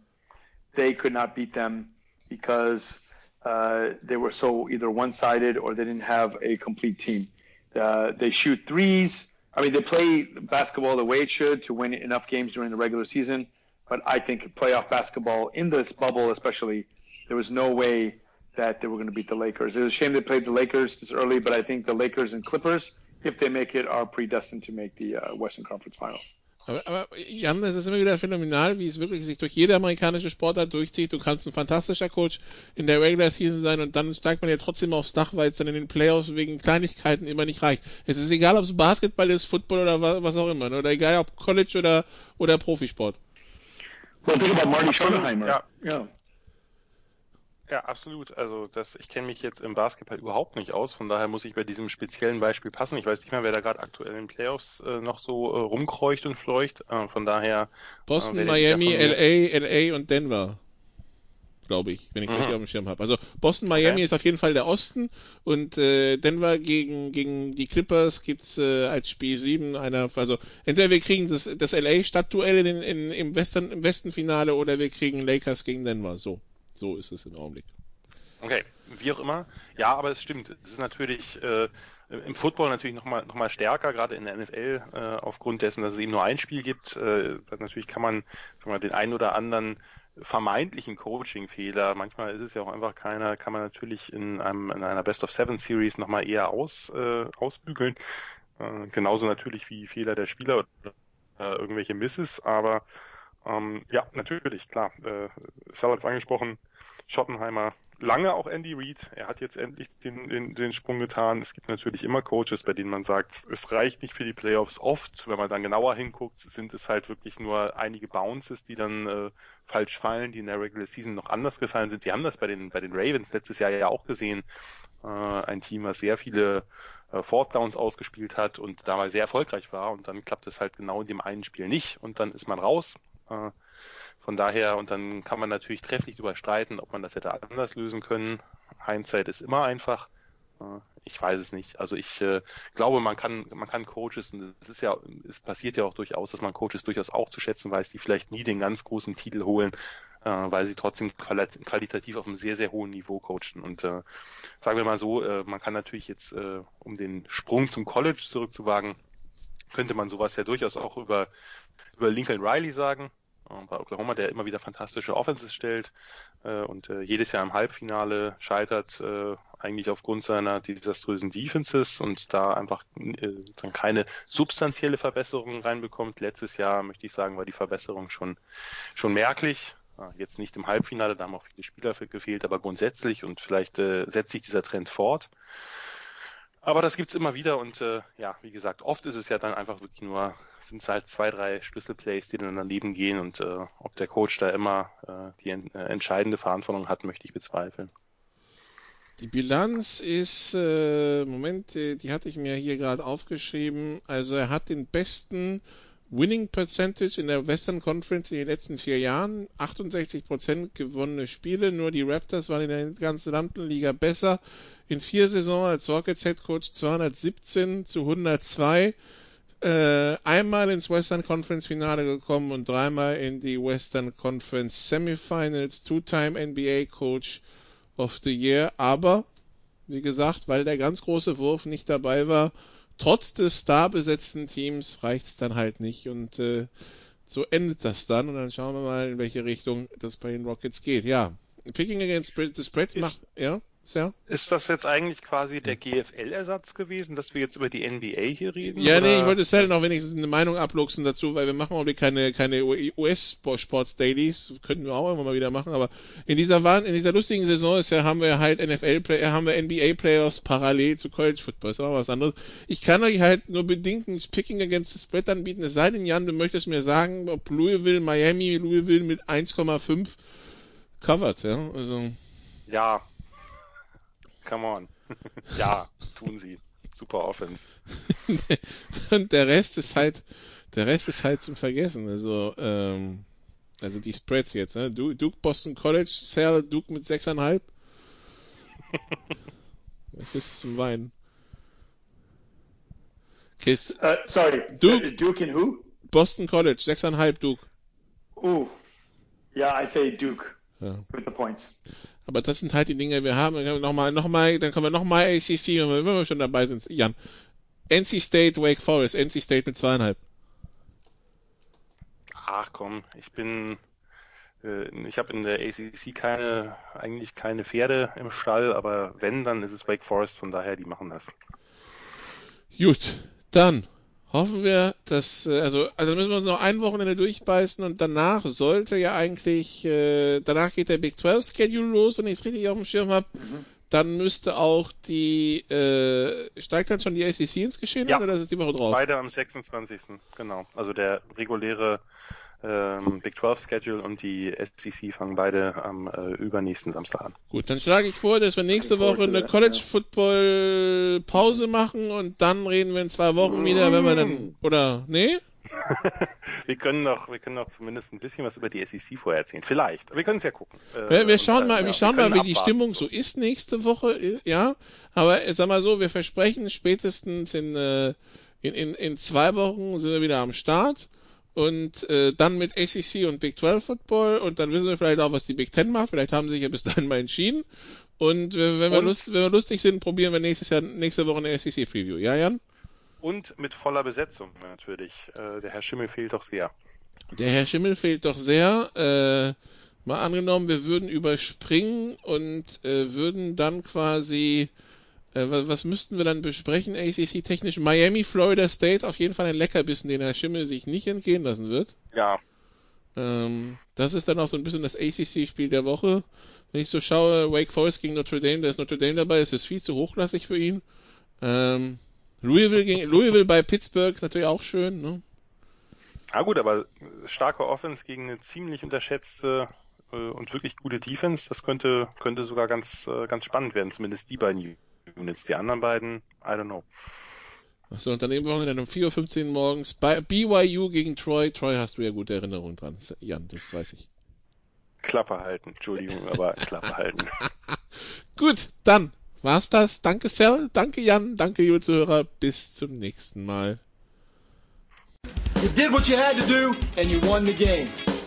they could not beat them because uh, they were so either one-sided or they didn't have a complete team. Uh, they shoot threes I mean, they play basketball the way it should to win enough games during the regular season. But I think playoff basketball in this bubble, especially, there was no way that they were going to beat the Lakers. It was a shame they played the Lakers this early, but I think the Lakers and Clippers, if they make it, are predestined to make the uh, Western Conference Finals. Aber, aber Jan, es ist immer wieder phänomenal, wie es wirklich sich durch jede amerikanische Sportart durchzieht. Du kannst ein fantastischer Coach in der Regular Season sein und dann steigt man ja trotzdem aufs Dach, weil es dann in den Playoffs wegen Kleinigkeiten immer nicht reicht. Es ist egal, ob es Basketball ist, Football oder was auch immer, oder egal ob College oder, oder Profisport. Well, think about Marty Schottenheimer. Ja. ja. Ja, absolut. Also das, ich kenne mich jetzt im Basketball überhaupt nicht aus, von daher muss ich bei diesem speziellen Beispiel passen. Ich weiß nicht mehr, wer da gerade aktuell in den Playoffs äh, noch so äh, rumkreucht und fleucht. Äh, von daher. Boston, äh, Miami, LA, LA und Denver. Glaube ich, wenn ich mhm. richtig auf dem Schirm habe. Also Boston, Miami okay. ist auf jeden Fall der Osten und äh, Denver gegen, gegen die Clippers gibt's äh, als Spiel 7 einer, also entweder wir kriegen das, das LA Stadtduell in, in, im Western, im Westenfinale oder wir kriegen Lakers gegen Denver. So. So ist es im Augenblick. Okay, wie auch immer. Ja, aber es stimmt. Es ist natürlich äh, im Football natürlich nochmal noch mal stärker, gerade in der NFL, äh, aufgrund dessen, dass es eben nur ein Spiel gibt. Äh, natürlich kann man sagen wir, den einen oder anderen vermeintlichen Coaching-Fehler, manchmal ist es ja auch einfach keiner, kann man natürlich in, einem, in einer Best of Seven Series nochmal eher aus, äh, ausbügeln. Äh, genauso natürlich wie Fehler der Spieler oder äh, irgendwelche Misses, aber ähm, ja, natürlich, klar. Äh, Sal hat es angesprochen, Schottenheimer, lange auch Andy Reid. Er hat jetzt endlich den, den, den Sprung getan. Es gibt natürlich immer Coaches, bei denen man sagt, es reicht nicht für die Playoffs. Oft, wenn man dann genauer hinguckt, sind es halt wirklich nur einige Bounces, die dann äh, falsch fallen, die in der Regular Season noch anders gefallen sind. Wir haben das bei den, bei den Ravens letztes Jahr ja auch gesehen. Äh, ein Team, was sehr viele äh, Fourth Downs ausgespielt hat und dabei sehr erfolgreich war und dann klappt es halt genau in dem einen Spiel nicht und dann ist man raus. Äh, von daher, und dann kann man natürlich trefflich darüber streiten, ob man das hätte anders lösen können. Hindsight ist immer einfach. Äh, ich weiß es nicht. Also ich äh, glaube, man kann, man kann Coaches, und es ist ja, es passiert ja auch durchaus, dass man Coaches durchaus auch zu schätzen weiß, die vielleicht nie den ganz großen Titel holen, äh, weil sie trotzdem qualitativ auf einem sehr, sehr hohen Niveau coachen. Und äh, sagen wir mal so, äh, man kann natürlich jetzt, äh, um den Sprung zum College zurückzuwagen, könnte man sowas ja durchaus auch über, über Lincoln Riley sagen bei Oklahoma, der immer wieder fantastische Offenses stellt äh, und äh, jedes Jahr im Halbfinale scheitert, äh, eigentlich aufgrund seiner desaströsen Defenses und da einfach äh, keine substanzielle Verbesserung reinbekommt. Letztes Jahr, möchte ich sagen, war die Verbesserung schon, schon merklich. Jetzt nicht im Halbfinale, da haben auch viele Spieler gefehlt, aber grundsätzlich und vielleicht äh, setzt sich dieser Trend fort. Aber das gibt's immer wieder und äh, ja, wie gesagt, oft ist es ja dann einfach wirklich nur, sind es halt zwei, drei Schlüsselplays, die dann daneben gehen und äh, ob der Coach da immer äh, die äh, entscheidende Verantwortung hat, möchte ich bezweifeln. Die Bilanz ist, äh, Moment, die hatte ich mir hier gerade aufgeschrieben. Also er hat den besten Winning Percentage in der Western Conference in den letzten vier Jahren. 68% gewonnene Spiele. Nur die Raptors waren in der ganzen Lampenliga besser. In vier Saisons als Rockets Head Coach 217 zu 102. Äh, einmal ins Western Conference Finale gekommen und dreimal in die Western Conference Semifinals. Two-time NBA Coach of the Year. Aber, wie gesagt, weil der ganz große Wurf nicht dabei war, trotz des starbesetzten Teams reicht es dann halt nicht und äh, so endet das dann und dann schauen wir mal, in welche Richtung das bei den Rockets geht. Ja, Picking against the spread macht, ja. Ja. Ist das jetzt eigentlich quasi der GFL-Ersatz gewesen, dass wir jetzt über die NBA hier reden? Ja, oder? nee, ich wollte Sal noch wenigstens eine Meinung abluchsen dazu, weil wir machen auch keine, keine US-Sports-Dailies, könnten wir auch immer mal wieder machen, aber in dieser, in dieser lustigen Saison ist ja, haben wir halt NFL-Player, äh, haben wir NBA-Players parallel zu College-Football, ist auch was anderes. Ich kann euch halt nur bedingt ein Picking against the Spread anbieten, es sei denn, Jan, du möchtest mir sagen, ob Louisville, Miami, Louisville mit 1,5 covert, ja, also. Ja, come on. ja, tun sie. Super Offense. Und der Rest ist halt, der Rest ist halt zum Vergessen. Also, ähm, also die Spreads jetzt, ne? Duke Boston College, Sale Duke mit 6,5. das ist zum Weinen. Kiss. Uh, sorry, Duke, Duke in who? Boston College, 6,5 Duke. Ooh. Yeah, I say Duke. Ja. With the points. Aber das sind halt die Dinge, wir haben. Nochmal, nochmal, dann können wir nochmal ACC, wenn wir schon dabei sind. Jan, NC State, Wake Forest, NC State mit zweieinhalb. Ach komm, ich bin, äh, ich habe in der ACC keine, eigentlich keine Pferde im Stall, aber wenn, dann ist es Wake Forest, von daher, die machen das. Gut, dann hoffen wir, dass, äh, also, also müssen wir uns noch ein Wochenende durchbeißen und danach sollte ja eigentlich, äh, danach geht der Big 12 Schedule los, wenn ich es richtig auf dem Schirm habe. Mhm. Dann müsste auch die, äh, steigt dann schon die ACC ins Geschehen ja. oder das ist die Woche drauf? Beide am 26. Genau. Also der reguläre ähm, Big 12 Schedule und die SEC fangen beide am äh, übernächsten Samstag an. Gut, dann schlage ich vor, dass wir nächste Woche eine College Football Pause machen und dann reden wir in zwei Wochen wieder, wenn wir dann oder nee? wir können noch, wir können noch zumindest ein bisschen was über die SEC vorher erzählen. Vielleicht. Wir können es ja gucken. Äh, wir, wir schauen mal, ja, wir schauen wir mal, wie die Stimmung so ist nächste Woche, ja. Aber sag mal so, wir versprechen spätestens in, äh, in, in, in zwei Wochen sind wir wieder am Start und äh, dann mit ACC und Big 12 Football und dann wissen wir vielleicht auch, was die Big 10 macht. Vielleicht haben sie sich ja bis dahin mal entschieden. Und äh, wenn, wir Lust, wenn wir lustig sind, probieren wir nächstes Jahr, nächste Woche eine ACC Preview. Ja, Jan? Und mit voller Besetzung natürlich. Äh, der Herr Schimmel fehlt doch sehr. Der Herr Schimmel fehlt doch sehr. Äh, mal angenommen, wir würden überspringen und äh, würden dann quasi äh, was müssten wir dann besprechen, ACC-technisch? Miami, Florida State, auf jeden Fall ein Leckerbissen, den Herr Schimmel sich nicht entgehen lassen wird. Ja. Ähm, das ist dann auch so ein bisschen das ACC-Spiel der Woche. Wenn ich so schaue, Wake Forest gegen Notre Dame, da ist Notre Dame dabei, es ist viel zu hochklassig für ihn. Ähm, Louisville, gegen, Louisville bei Pittsburgh ist natürlich auch schön, ne? Ah gut, aber starke Offense gegen eine ziemlich unterschätzte äh, und wirklich gute Defense, das könnte, könnte sogar ganz, äh, ganz spannend werden, zumindest die beiden Units. Die anderen beiden, I don't know. Achso, und daneben wollen wir dann um 4.15 Uhr morgens bei BYU gegen Troy. Troy hast du ja gute Erinnerungen dran, Jan, das weiß ich. Klappe halten, Entschuldigung, aber Klappe halten. Gut, dann war's das. Danke, Sal, danke, Jan, danke, liebe Zuhörer. Bis zum nächsten Mal. You did what you had to do and you won the game.